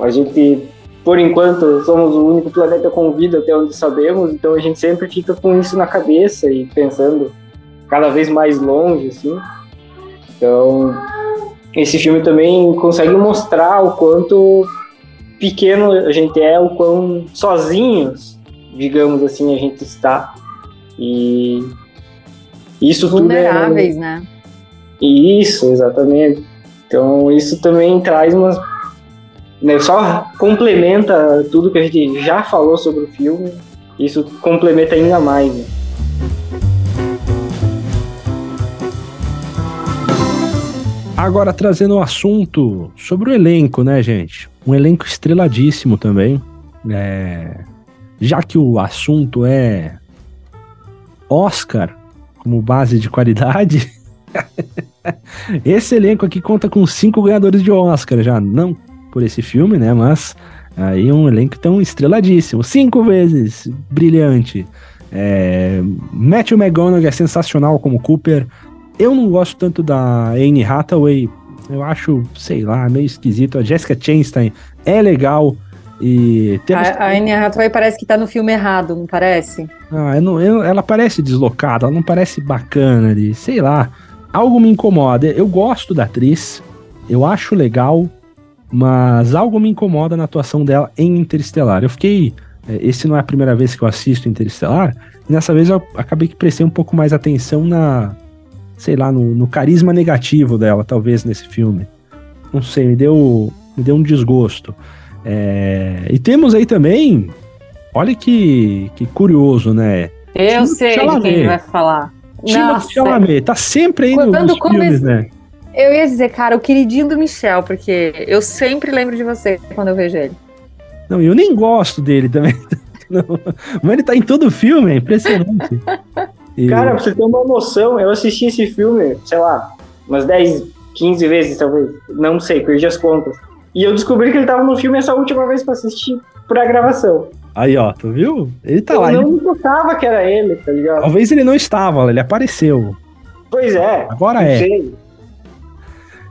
a gente, por enquanto, somos o único planeta com vida até onde sabemos, então a gente sempre fica com isso na cabeça e pensando cada vez mais longe, assim. Então, esse filme também consegue mostrar o quanto pequeno a gente é, o quão sozinhos, digamos assim, a gente está. E isso Vulneráveis, tudo é, né? Isso, exatamente. Então isso também traz umas né, só complementa tudo que a gente já falou sobre o filme. Isso complementa ainda mais. Né? Agora, trazendo o um assunto sobre o elenco, né, gente? Um elenco estreladíssimo também. É... Já que o assunto é Oscar como base de qualidade, esse elenco aqui conta com cinco ganhadores de Oscar já. Não por esse filme, né? Mas aí um elenco tão estreladíssimo. Cinco vezes brilhante. É... Matthew McGonagall é sensacional como Cooper. Eu não gosto tanto da Anne Hathaway. Eu acho, sei lá, meio esquisito. A Jessica Chastain é legal. E temos... a, a Anne Hathaway parece que tá no filme errado, não parece? Ah, eu não, eu, ela parece deslocada, ela não parece bacana ali, sei lá. Algo me incomoda. Eu gosto da atriz, eu acho legal, mas algo me incomoda na atuação dela em Interestelar. Eu fiquei. É, esse não é a primeira vez que eu assisto Interestelar, e dessa vez eu acabei que prestei um pouco mais atenção na, sei lá, no, no, carisma negativo dela, talvez, nesse filme. Não sei, me deu, me deu um desgosto. É, e temos aí também, olha que, que curioso, né? Eu sei de quem vai falar. Tino Chalamet, tá sempre aí Quando nos come... filmes, né? Eu ia dizer, cara, o queridinho do Michel, porque eu sempre lembro de você quando eu vejo ele. Não, eu nem gosto dele também. Mas ele tá em todo filme, é impressionante. E... Cara, pra você ter uma noção, eu assisti esse filme, sei lá, umas 10, 15 vezes talvez. Não sei, perdi as contas. E eu descobri que ele tava no filme essa última vez pra assistir pra gravação. Aí, ó, tu viu? Ele tá eu lá. Eu não notava que era ele, tá ligado? Talvez ele não estava, ele apareceu. Pois é. Agora é. Sei.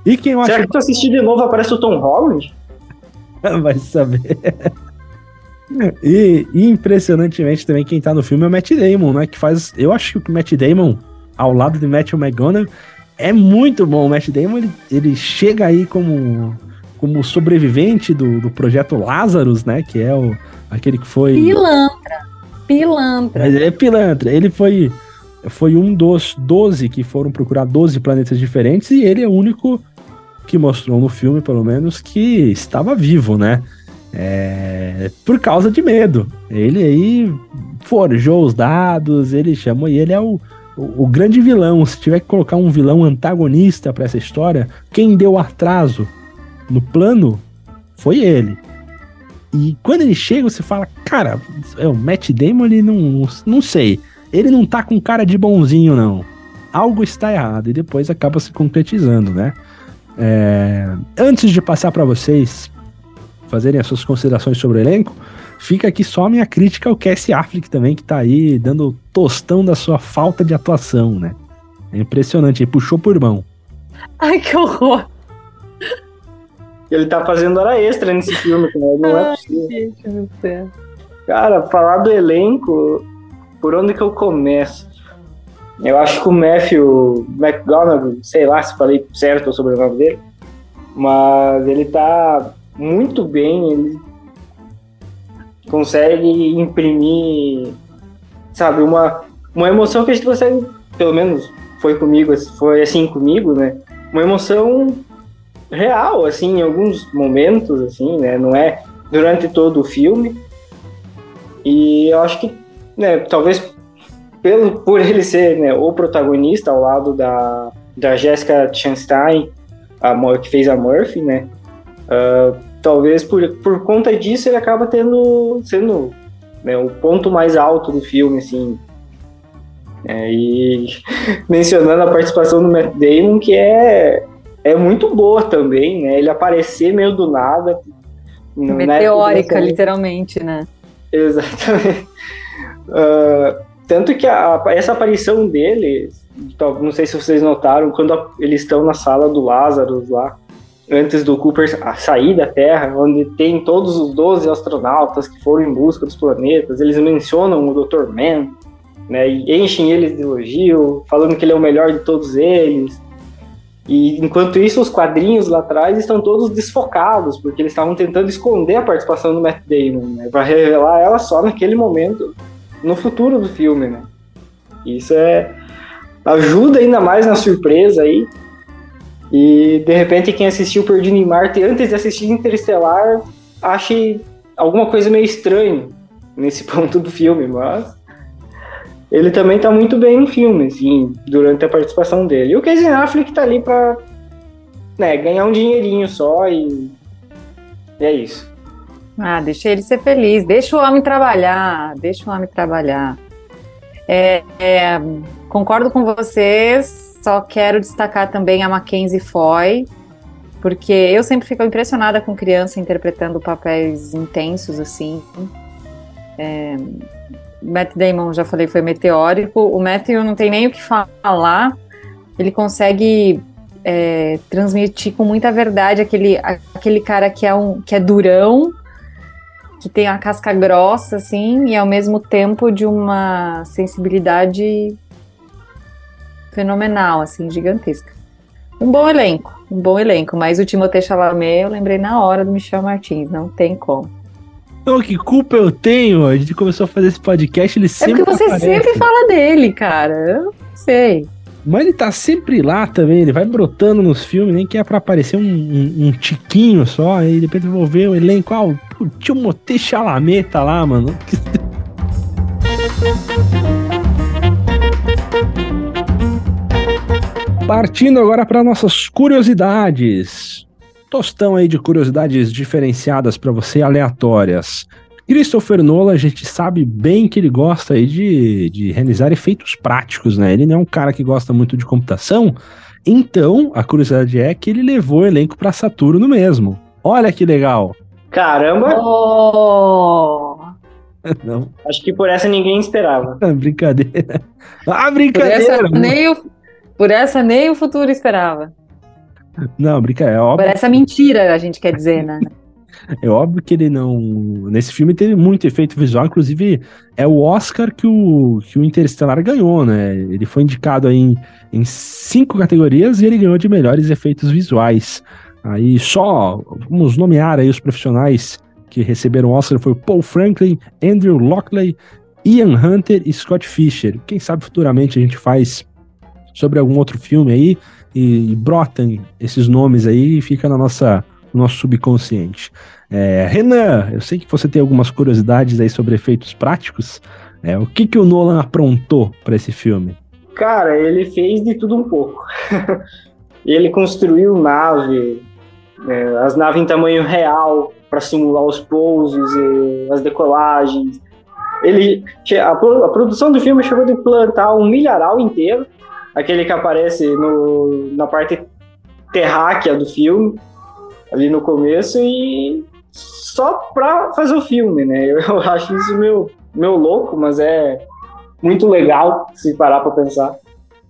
E quem eu Será acho... que tu assistir de novo aparece o Tom Holland? Vai saber. E, e, impressionantemente também quem tá no filme é o Matt Damon, né? Que faz. Eu acho que o Matt Damon, ao lado de Matthew McGonagall, é muito bom. O Matt Damon ele, ele chega aí como, como sobrevivente do, do projeto Lazarus, né? Que é o, aquele que foi. Pilantra. Pilantra. Mas ele é pilantra. Ele foi, foi um dos 12 que foram procurar 12 planetas diferentes e ele é o único que mostrou no filme, pelo menos, que estava vivo, né? É, por causa de medo. Ele aí forjou os dados, ele chamou e ele é o, o, o grande vilão. Se tiver que colocar um vilão antagonista para essa história, quem deu atraso no plano foi ele. E quando ele chega, você fala, cara, é o Matt Damon, ele não, não sei. Ele não tá com cara de bonzinho, não. Algo está errado. E depois acaba se concretizando, né? É, antes de passar para vocês fazerem as suas considerações sobre o elenco, fica aqui só a minha crítica ao Cassie Affleck também, que tá aí dando tostão da sua falta de atuação, né? É impressionante, ele puxou por mão. Ai, que horror! Ele tá fazendo hora extra nesse filme, cara. não é possível. Cara, falar do elenco, por onde que eu começo? Eu acho que o Matthew McGonagall, sei lá se falei certo o sobrenome dele, mas ele tá muito bem, ele consegue imprimir, sabe, uma, uma emoção que a gente consegue, pelo menos foi comigo, foi assim comigo, né? Uma emoção real, assim, em alguns momentos, assim, né? Não é durante todo o filme. E eu acho que, né, talvez pelo, por ele ser né, o protagonista ao lado da, da Jessica Chastain, a, que fez a Murphy, né? Uh, talvez por, por conta disso ele acaba tendo sendo né, o ponto mais alto do filme, assim. É, e mencionando a participação do Matt Damon, que é, é muito boa também, né? Ele aparecer meio do nada. Meteórica, né? literalmente, né? Exatamente. Uh, tanto que a, essa aparição dele, não sei se vocês notaram, quando eles estão na sala do Lázaro lá, antes do Cooper sair da Terra, onde tem todos os 12 astronautas que foram em busca dos planetas, eles mencionam o Dr. Man, né, e enchem eles de elogio, falando que ele é o melhor de todos eles. E enquanto isso, os quadrinhos lá atrás estão todos desfocados, porque eles estavam tentando esconder a participação do Matt Damon, né, para revelar ela só naquele momento, no futuro do filme, né. Isso é ajuda ainda mais na surpresa aí. E de repente quem assistiu Perdido em Marte antes de assistir Interestelar ache alguma coisa meio estranha nesse ponto do filme, mas ele também tá muito bem no filme, assim, durante a participação dele. E o Casey Affleck tá ali pra né, ganhar um dinheirinho só e, e é isso. Ah, deixa ele ser feliz, deixa o homem trabalhar, deixa o homem trabalhar. É, é, concordo com vocês, só quero destacar também a Mackenzie Foy, porque eu sempre fico impressionada com criança interpretando papéis intensos assim. É, Matt Damon, já falei, foi meteórico. O Matthew não tem nem o que falar. Ele consegue é, transmitir com muita verdade aquele, aquele cara que é, um, que é durão, que tem a casca grossa, assim, e ao mesmo tempo de uma sensibilidade fenomenal, assim, gigantesca. Um bom elenco, um bom elenco, mas o Timothée Chalamet eu lembrei na hora do Michel Martins, não tem como. Então, que culpa eu tenho? A gente começou a fazer esse podcast, ele sempre. É porque você aparece. sempre fala dele, cara. Eu sei. Mas ele tá sempre lá também, ele vai brotando nos filmes, nem que é pra aparecer um, um, um tiquinho só, aí depois eu vou ver o elenco, ah, o Timothée Chalamet tá lá, mano. Partindo agora para nossas curiosidades tostão aí de curiosidades diferenciadas para você, aleatórias. Christopher Nolan, a gente sabe bem que ele gosta aí de, de realizar efeitos práticos, né? Ele não é um cara que gosta muito de computação, então a curiosidade é que ele levou o elenco para Saturno mesmo. Olha que legal! Caramba! Oh. Não. Acho que por essa ninguém esperava. brincadeira. Ah, brincadeira! Por essa, nem o, por essa nem o futuro esperava. Não, brincadeira. É óbvio. Por essa mentira, a gente quer dizer, né? É óbvio que ele não. Nesse filme teve muito efeito visual, inclusive é o Oscar que o, que o Interestelar ganhou, né? Ele foi indicado aí em, em cinco categorias e ele ganhou de melhores efeitos visuais. Aí só vamos nomear aí os profissionais que receberam o Oscar foi Paul Franklin, Andrew Lockley, Ian Hunter e Scott Fisher. Quem sabe futuramente a gente faz sobre algum outro filme aí e, e brotam esses nomes aí e fica na nossa, no nosso subconsciente. É, Renan, eu sei que você tem algumas curiosidades aí sobre efeitos práticos. É, o que, que o Nolan aprontou para esse filme? Cara, ele fez de tudo um pouco. ele construiu nave, é, as naves em tamanho real para simular os pousos e as decolagens. Ele, a, a produção do filme chegou a implantar um milharal inteiro aquele que aparece no, na parte terráquea do filme, ali no começo, e só pra fazer o filme, né? Eu, eu acho isso meu, meu louco, mas é muito legal se parar pra pensar.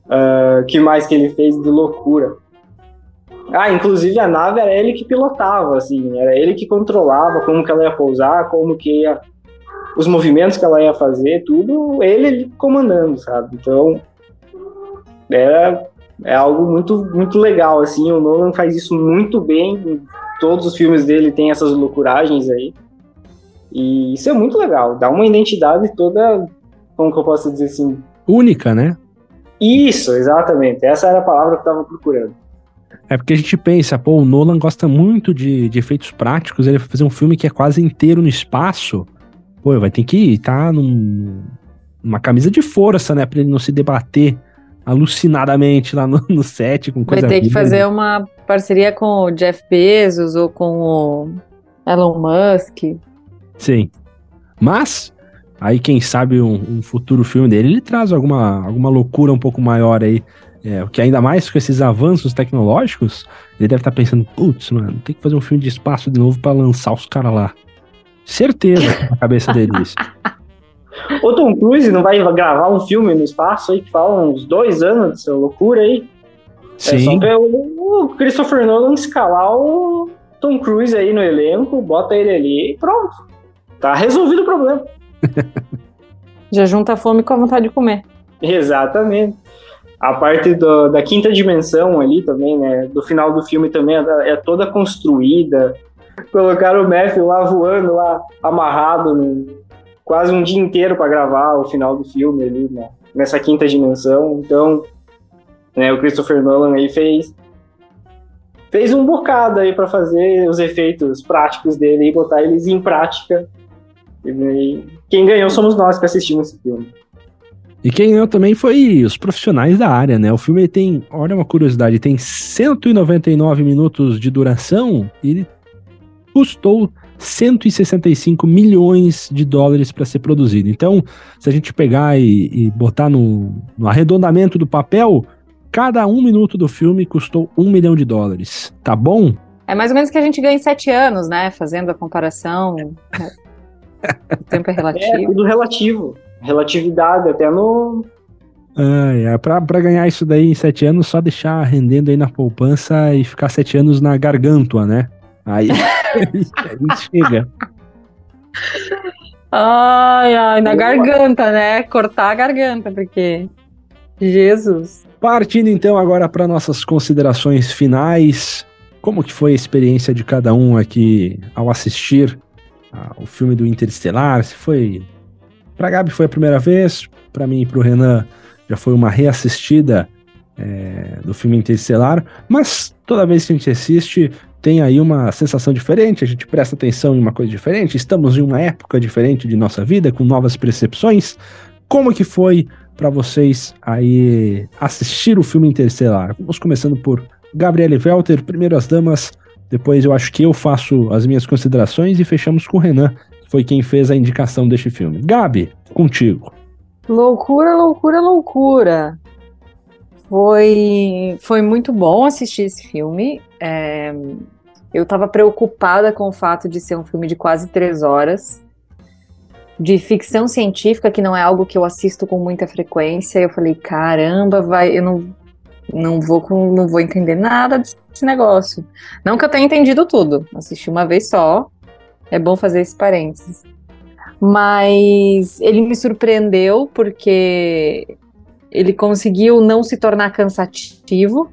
Uh, que mais que ele fez de loucura? Ah, inclusive a nave era ele que pilotava, assim, era ele que controlava como que ela ia pousar, como que ia os movimentos que ela ia fazer, tudo ele comandando, sabe? Então, é, é algo muito, muito legal, assim, o Nolan faz isso muito bem, todos os filmes dele tem essas loucuragens aí, e isso é muito legal, dá uma identidade toda, como que eu posso dizer assim? Única, né? Isso, exatamente, essa era a palavra que eu tava procurando. É porque a gente pensa, pô, o Nolan gosta muito de, de efeitos práticos, ele vai fazer um filme que é quase inteiro no espaço, pô, vai ter que estar tá num, numa camisa de força, né, pra ele não se debater alucinadamente lá no, no set com coisa Vai ter que fazer uma parceria com o Jeff Bezos ou com o Elon Musk. Sim. Mas, aí quem sabe um, um futuro filme dele, ele traz alguma, alguma loucura um pouco maior aí. É, que ainda mais com esses avanços tecnológicos, ele deve estar tá pensando, putz, mano, tem que fazer um filme de espaço de novo para lançar os caras lá. Certeza na cabeça dele isso. O Tom Cruise não vai gravar um filme no espaço aí que fala uns dois anos dessa loucura aí. Sim. É só ver o Christopher Nolan escalar o Tom Cruise aí no elenco, bota ele ali e pronto. Tá resolvido o problema. Já junta a fome com a vontade de comer. Exatamente. A parte do, da quinta dimensão ali também, né? Do final do filme também é, é toda construída. Colocaram o Matthew lá voando, lá amarrado no, quase um dia inteiro para gravar o final do filme ali, né, nessa quinta dimensão. Então, né, o Christopher Nolan aí fez fez um bocado aí para fazer os efeitos práticos dele e botar eles em prática. E quem ganhou somos nós que assistimos esse filme. E quem ganhou também foi os profissionais da área, né? O filme tem, olha uma curiosidade, tem 199 minutos de duração e custou 165 milhões de dólares para ser produzido. Então, se a gente pegar e, e botar no, no, arredondamento do papel, cada um minuto do filme custou um milhão de dólares. Tá bom? É mais ou menos que a gente ganha em sete anos, né? Fazendo a comparação. o tempo é relativo. É tudo relativo relatividade até no. Ah, é. pra, pra ganhar isso daí em sete anos, só deixar rendendo aí na poupança e ficar sete anos na gargantua, né? Aí chega. Ai, ai, na garganta, né? Cortar a garganta, porque. Jesus. Partindo então agora para nossas considerações finais. Como que foi a experiência de cada um aqui ao assistir ah, o filme do Interestelar? Se foi Pra Gabi foi a primeira vez, para mim e pro Renan já foi uma reassistida é, do filme Interestelar, mas toda vez que a gente assiste tem aí uma sensação diferente, a gente presta atenção em uma coisa diferente, estamos em uma época diferente de nossa vida, com novas percepções. Como que foi para vocês aí assistir o filme Interestelar? Vamos começando por Gabriele Welter, primeiro as damas, depois eu acho que eu faço as minhas considerações e fechamos com o Renan, foi quem fez a indicação deste filme. Gabi, contigo. Loucura, loucura, loucura. Foi, foi muito bom assistir esse filme. É, eu estava preocupada com o fato de ser um filme de quase três horas, de ficção científica, que não é algo que eu assisto com muita frequência. Eu falei, caramba, vai, eu não, não vou não vou entender nada desse negócio. Não que eu tenha entendido tudo, assisti uma vez só, é bom fazer esse parênteses. Mas ele me surpreendeu porque ele conseguiu não se tornar cansativo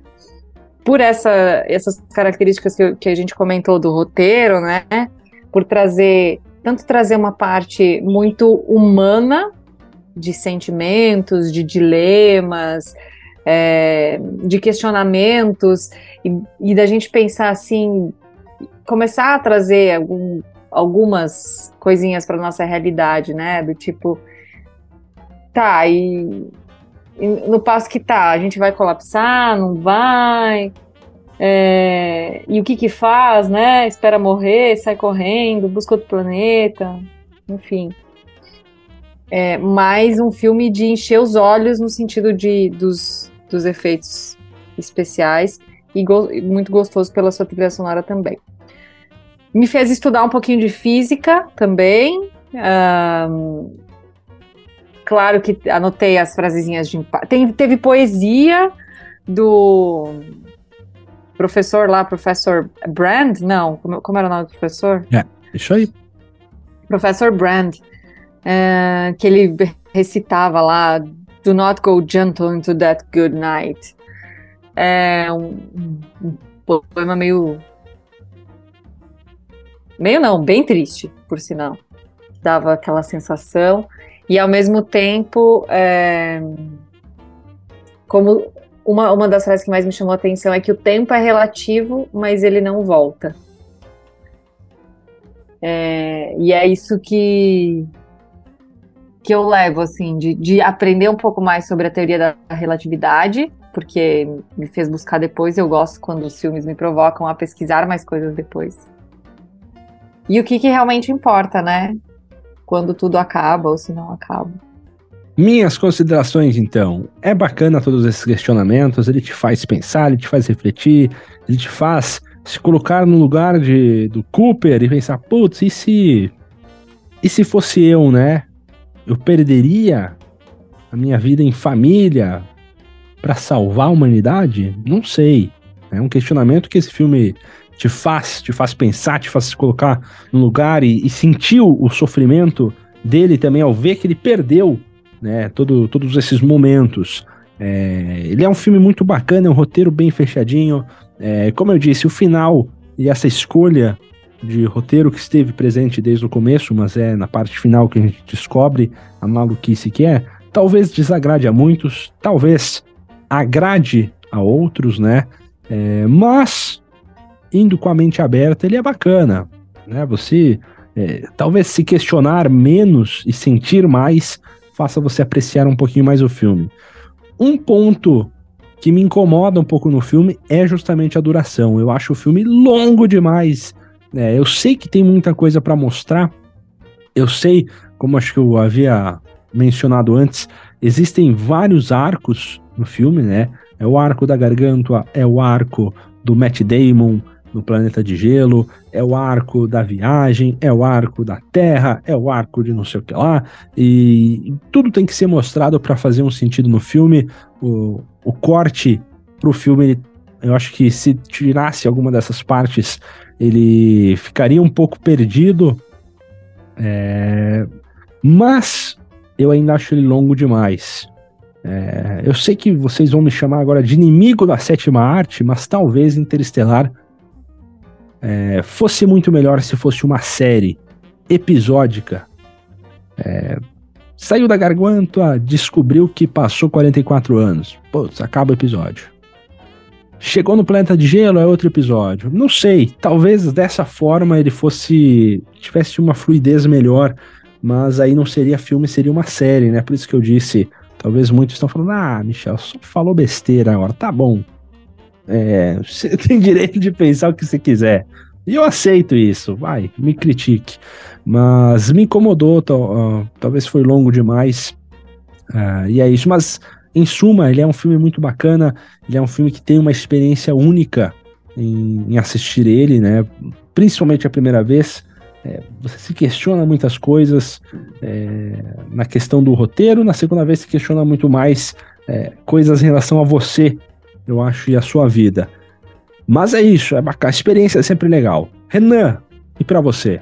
por essa, essas características que, que a gente comentou do roteiro, né? Por trazer tanto trazer uma parte muito humana de sentimentos, de dilemas, é, de questionamentos e, e, da gente pensar assim, começar a trazer algum, algumas coisinhas para nossa realidade, né? Do tipo, tá, e, no passo que tá, a gente vai colapsar, não vai? É, e o que que faz, né? Espera morrer, sai correndo, busca outro planeta, enfim. É, mais um filme de encher os olhos no sentido de, dos, dos efeitos especiais e go muito gostoso pela sua trilha sonora também. Me fez estudar um pouquinho de física também. Um, claro que anotei as frasezinhas de Tem, Teve poesia do professor lá, professor Brand? Não, como, como era o nome do professor? É, isso aí. Professor Brand, uh, que ele recitava lá, Do not go gentle into that good night. É um, um poema meio Meio não, bem triste, por sinal. Dava aquela sensação. E ao mesmo tempo, é... como uma, uma das frases que mais me chamou a atenção é que o tempo é relativo, mas ele não volta. É... E é isso que, que eu levo, assim, de, de aprender um pouco mais sobre a teoria da relatividade, porque me fez buscar depois. Eu gosto quando os filmes me provocam a pesquisar mais coisas depois. E o que, que realmente importa, né? Quando tudo acaba ou se não acaba. Minhas considerações, então. É bacana todos esses questionamentos, ele te faz pensar, ele te faz refletir, ele te faz se colocar no lugar de, do Cooper e pensar, putz, e se. E se fosse eu, né? Eu perderia a minha vida em família para salvar a humanidade? Não sei. É um questionamento que esse filme te faz, te faz pensar, te faz se colocar no lugar e, e sentir o, sofrimento dele também ao ver que ele perdeu, né, todo, todos esses momentos. É, ele é um filme muito bacana, é um roteiro bem fechadinho. É, como eu disse, o final e essa escolha de roteiro que esteve presente desde o começo, mas é na parte final que a gente descobre a maluquice que é, talvez desagrade a muitos, talvez agrade a outros, né? É, mas indo com a mente aberta, ele é bacana, né? Você é, talvez se questionar menos e sentir mais faça você apreciar um pouquinho mais o filme. Um ponto que me incomoda um pouco no filme é justamente a duração. Eu acho o filme longo demais. É, eu sei que tem muita coisa para mostrar. Eu sei, como acho que eu havia mencionado antes, existem vários arcos no filme, né? É o arco da garganta, é o arco do Matt Damon no planeta de gelo, é o arco da viagem, é o arco da Terra, é o arco de não sei o que lá, e tudo tem que ser mostrado para fazer um sentido no filme. O, o corte pro filme, eu acho que se tirasse alguma dessas partes, ele ficaria um pouco perdido. É, mas eu ainda acho ele longo demais. É, eu sei que vocês vão me chamar agora de inimigo da sétima arte, mas talvez Interestelar é, fosse muito melhor se fosse uma série episódica. É, saiu da garganta, descobriu que passou 44 anos. Putz, acaba o episódio. Chegou no planeta de gelo, é outro episódio. Não sei, talvez dessa forma ele fosse. tivesse uma fluidez melhor, mas aí não seria filme, seria uma série, né? Por isso que eu disse Talvez muitos estão falando, ah, Michel, só falou besteira agora. Tá bom. É, você tem direito de pensar o que você quiser. E eu aceito isso, vai, me critique. Mas me incomodou, uh, talvez foi longo demais. Uh, e é isso. Mas, em suma, ele é um filme muito bacana. Ele é um filme que tem uma experiência única em, em assistir ele, né? Principalmente a primeira vez. É, você se questiona muitas coisas é, na questão do roteiro, na segunda vez se questiona muito mais é, coisas em relação a você, eu acho, e a sua vida. Mas é isso, é bacana, a experiência é sempre legal. Renan, e para você?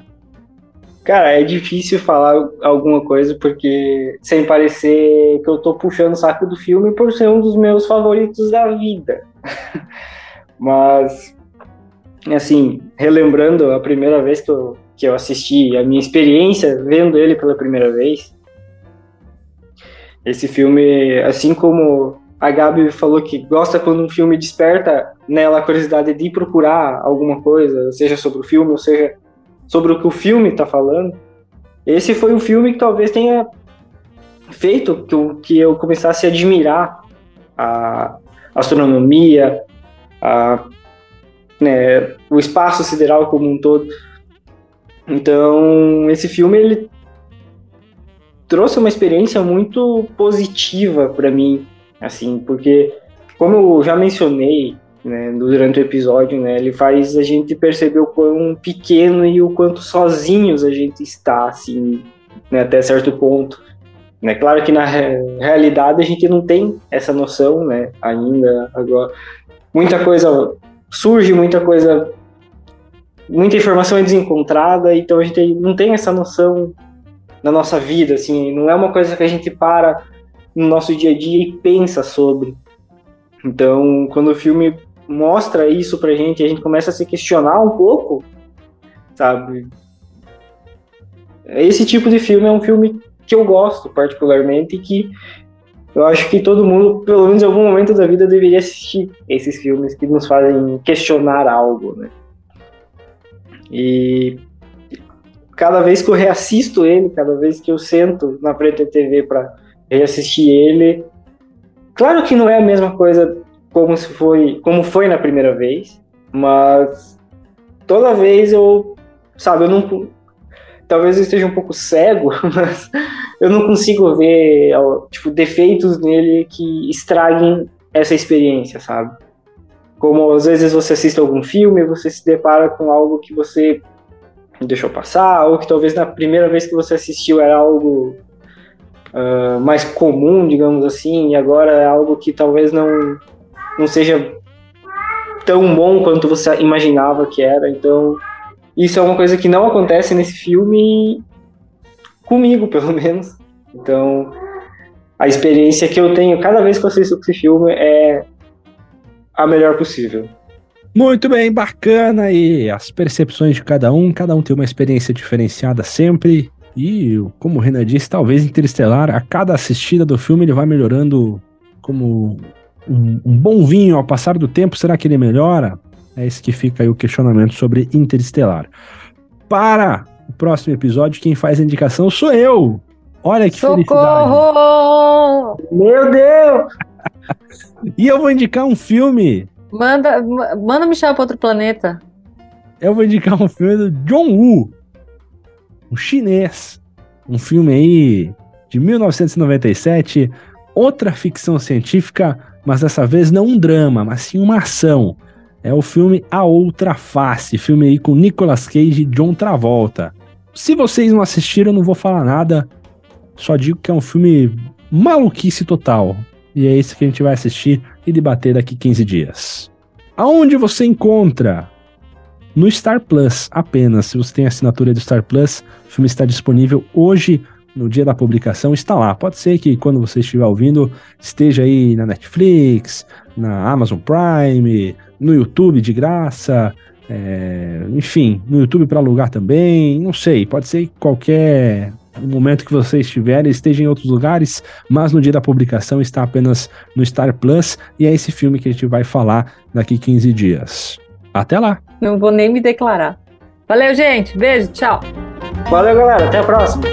Cara, é difícil falar alguma coisa porque sem parecer que eu tô puxando o saco do filme por ser um dos meus favoritos da vida. Mas assim, relembrando a primeira vez que eu que eu assisti, a minha experiência vendo ele pela primeira vez. Esse filme, assim como a Gabi falou que gosta quando um filme desperta nela a curiosidade de procurar alguma coisa, seja sobre o filme, ou seja sobre o que o filme está falando. Esse foi um filme que talvez tenha feito que eu, que eu começasse a admirar a astronomia, a, né, o espaço sideral como um todo. Então, esse filme ele trouxe uma experiência muito positiva para mim, assim, porque como eu já mencionei, né, durante o episódio, né, ele faz a gente perceber o quão pequeno e o quanto sozinhos a gente está, assim, né, até certo ponto. Né, claro que na realidade a gente não tem essa noção, né, ainda agora. Muita coisa surge, muita coisa muita informação é desencontrada, então a gente não tem essa noção na nossa vida, assim, não é uma coisa que a gente para no nosso dia a dia e pensa sobre. Então, quando o filme mostra isso pra gente, a gente começa a se questionar um pouco, sabe? Esse tipo de filme é um filme que eu gosto particularmente e que eu acho que todo mundo, pelo menos em algum momento da vida, deveria assistir esses filmes que nos fazem questionar algo, né? E cada vez que eu reassisto ele, cada vez que eu sento na Preta TV para reassistir ele, claro que não é a mesma coisa como se foi, como foi na primeira vez, mas toda vez eu, sabe, eu não talvez eu esteja um pouco cego, mas eu não consigo ver tipo defeitos nele que estraguem essa experiência, sabe? Como às vezes você assiste algum filme, você se depara com algo que você deixou passar, ou que talvez na primeira vez que você assistiu era algo uh, mais comum, digamos assim, e agora é algo que talvez não, não seja tão bom quanto você imaginava que era. Então, isso é uma coisa que não acontece nesse filme comigo, pelo menos. Então, a experiência que eu tenho cada vez que eu assisto esse filme é a melhor possível. Muito bem, bacana e as percepções de cada um, cada um tem uma experiência diferenciada sempre. E, como o Renan disse, talvez Interestelar, a cada assistida do filme ele vai melhorando como um, um bom vinho ao passar do tempo. Será que ele melhora? É esse que fica aí o questionamento sobre Interestelar. Para o próximo episódio, quem faz a indicação sou eu. Olha que Socorro! felicidade. Meu Deus! E eu vou indicar um filme. Manda, manda me chamar para outro planeta. Eu vou indicar um filme do John Woo, um chinês. Um filme aí de 1997, outra ficção científica, mas dessa vez não um drama, mas sim uma ação. É o filme A Outra Face, filme aí com Nicolas Cage e John Travolta. Se vocês não assistiram, não vou falar nada, só digo que é um filme maluquice total. E é esse que a gente vai assistir e debater daqui 15 dias. Aonde você encontra? No Star Plus apenas. Se você tem assinatura do Star Plus, o filme está disponível hoje, no dia da publicação, está lá. Pode ser que quando você estiver ouvindo, esteja aí na Netflix, na Amazon Prime, no YouTube de graça, é, enfim, no YouTube para alugar também. Não sei, pode ser qualquer no momento que você estiver, esteja em outros lugares, mas no dia da publicação está apenas no Star Plus e é esse filme que a gente vai falar daqui 15 dias. Até lá! Não vou nem me declarar. Valeu, gente. Beijo, tchau. Valeu, galera. Até a próxima.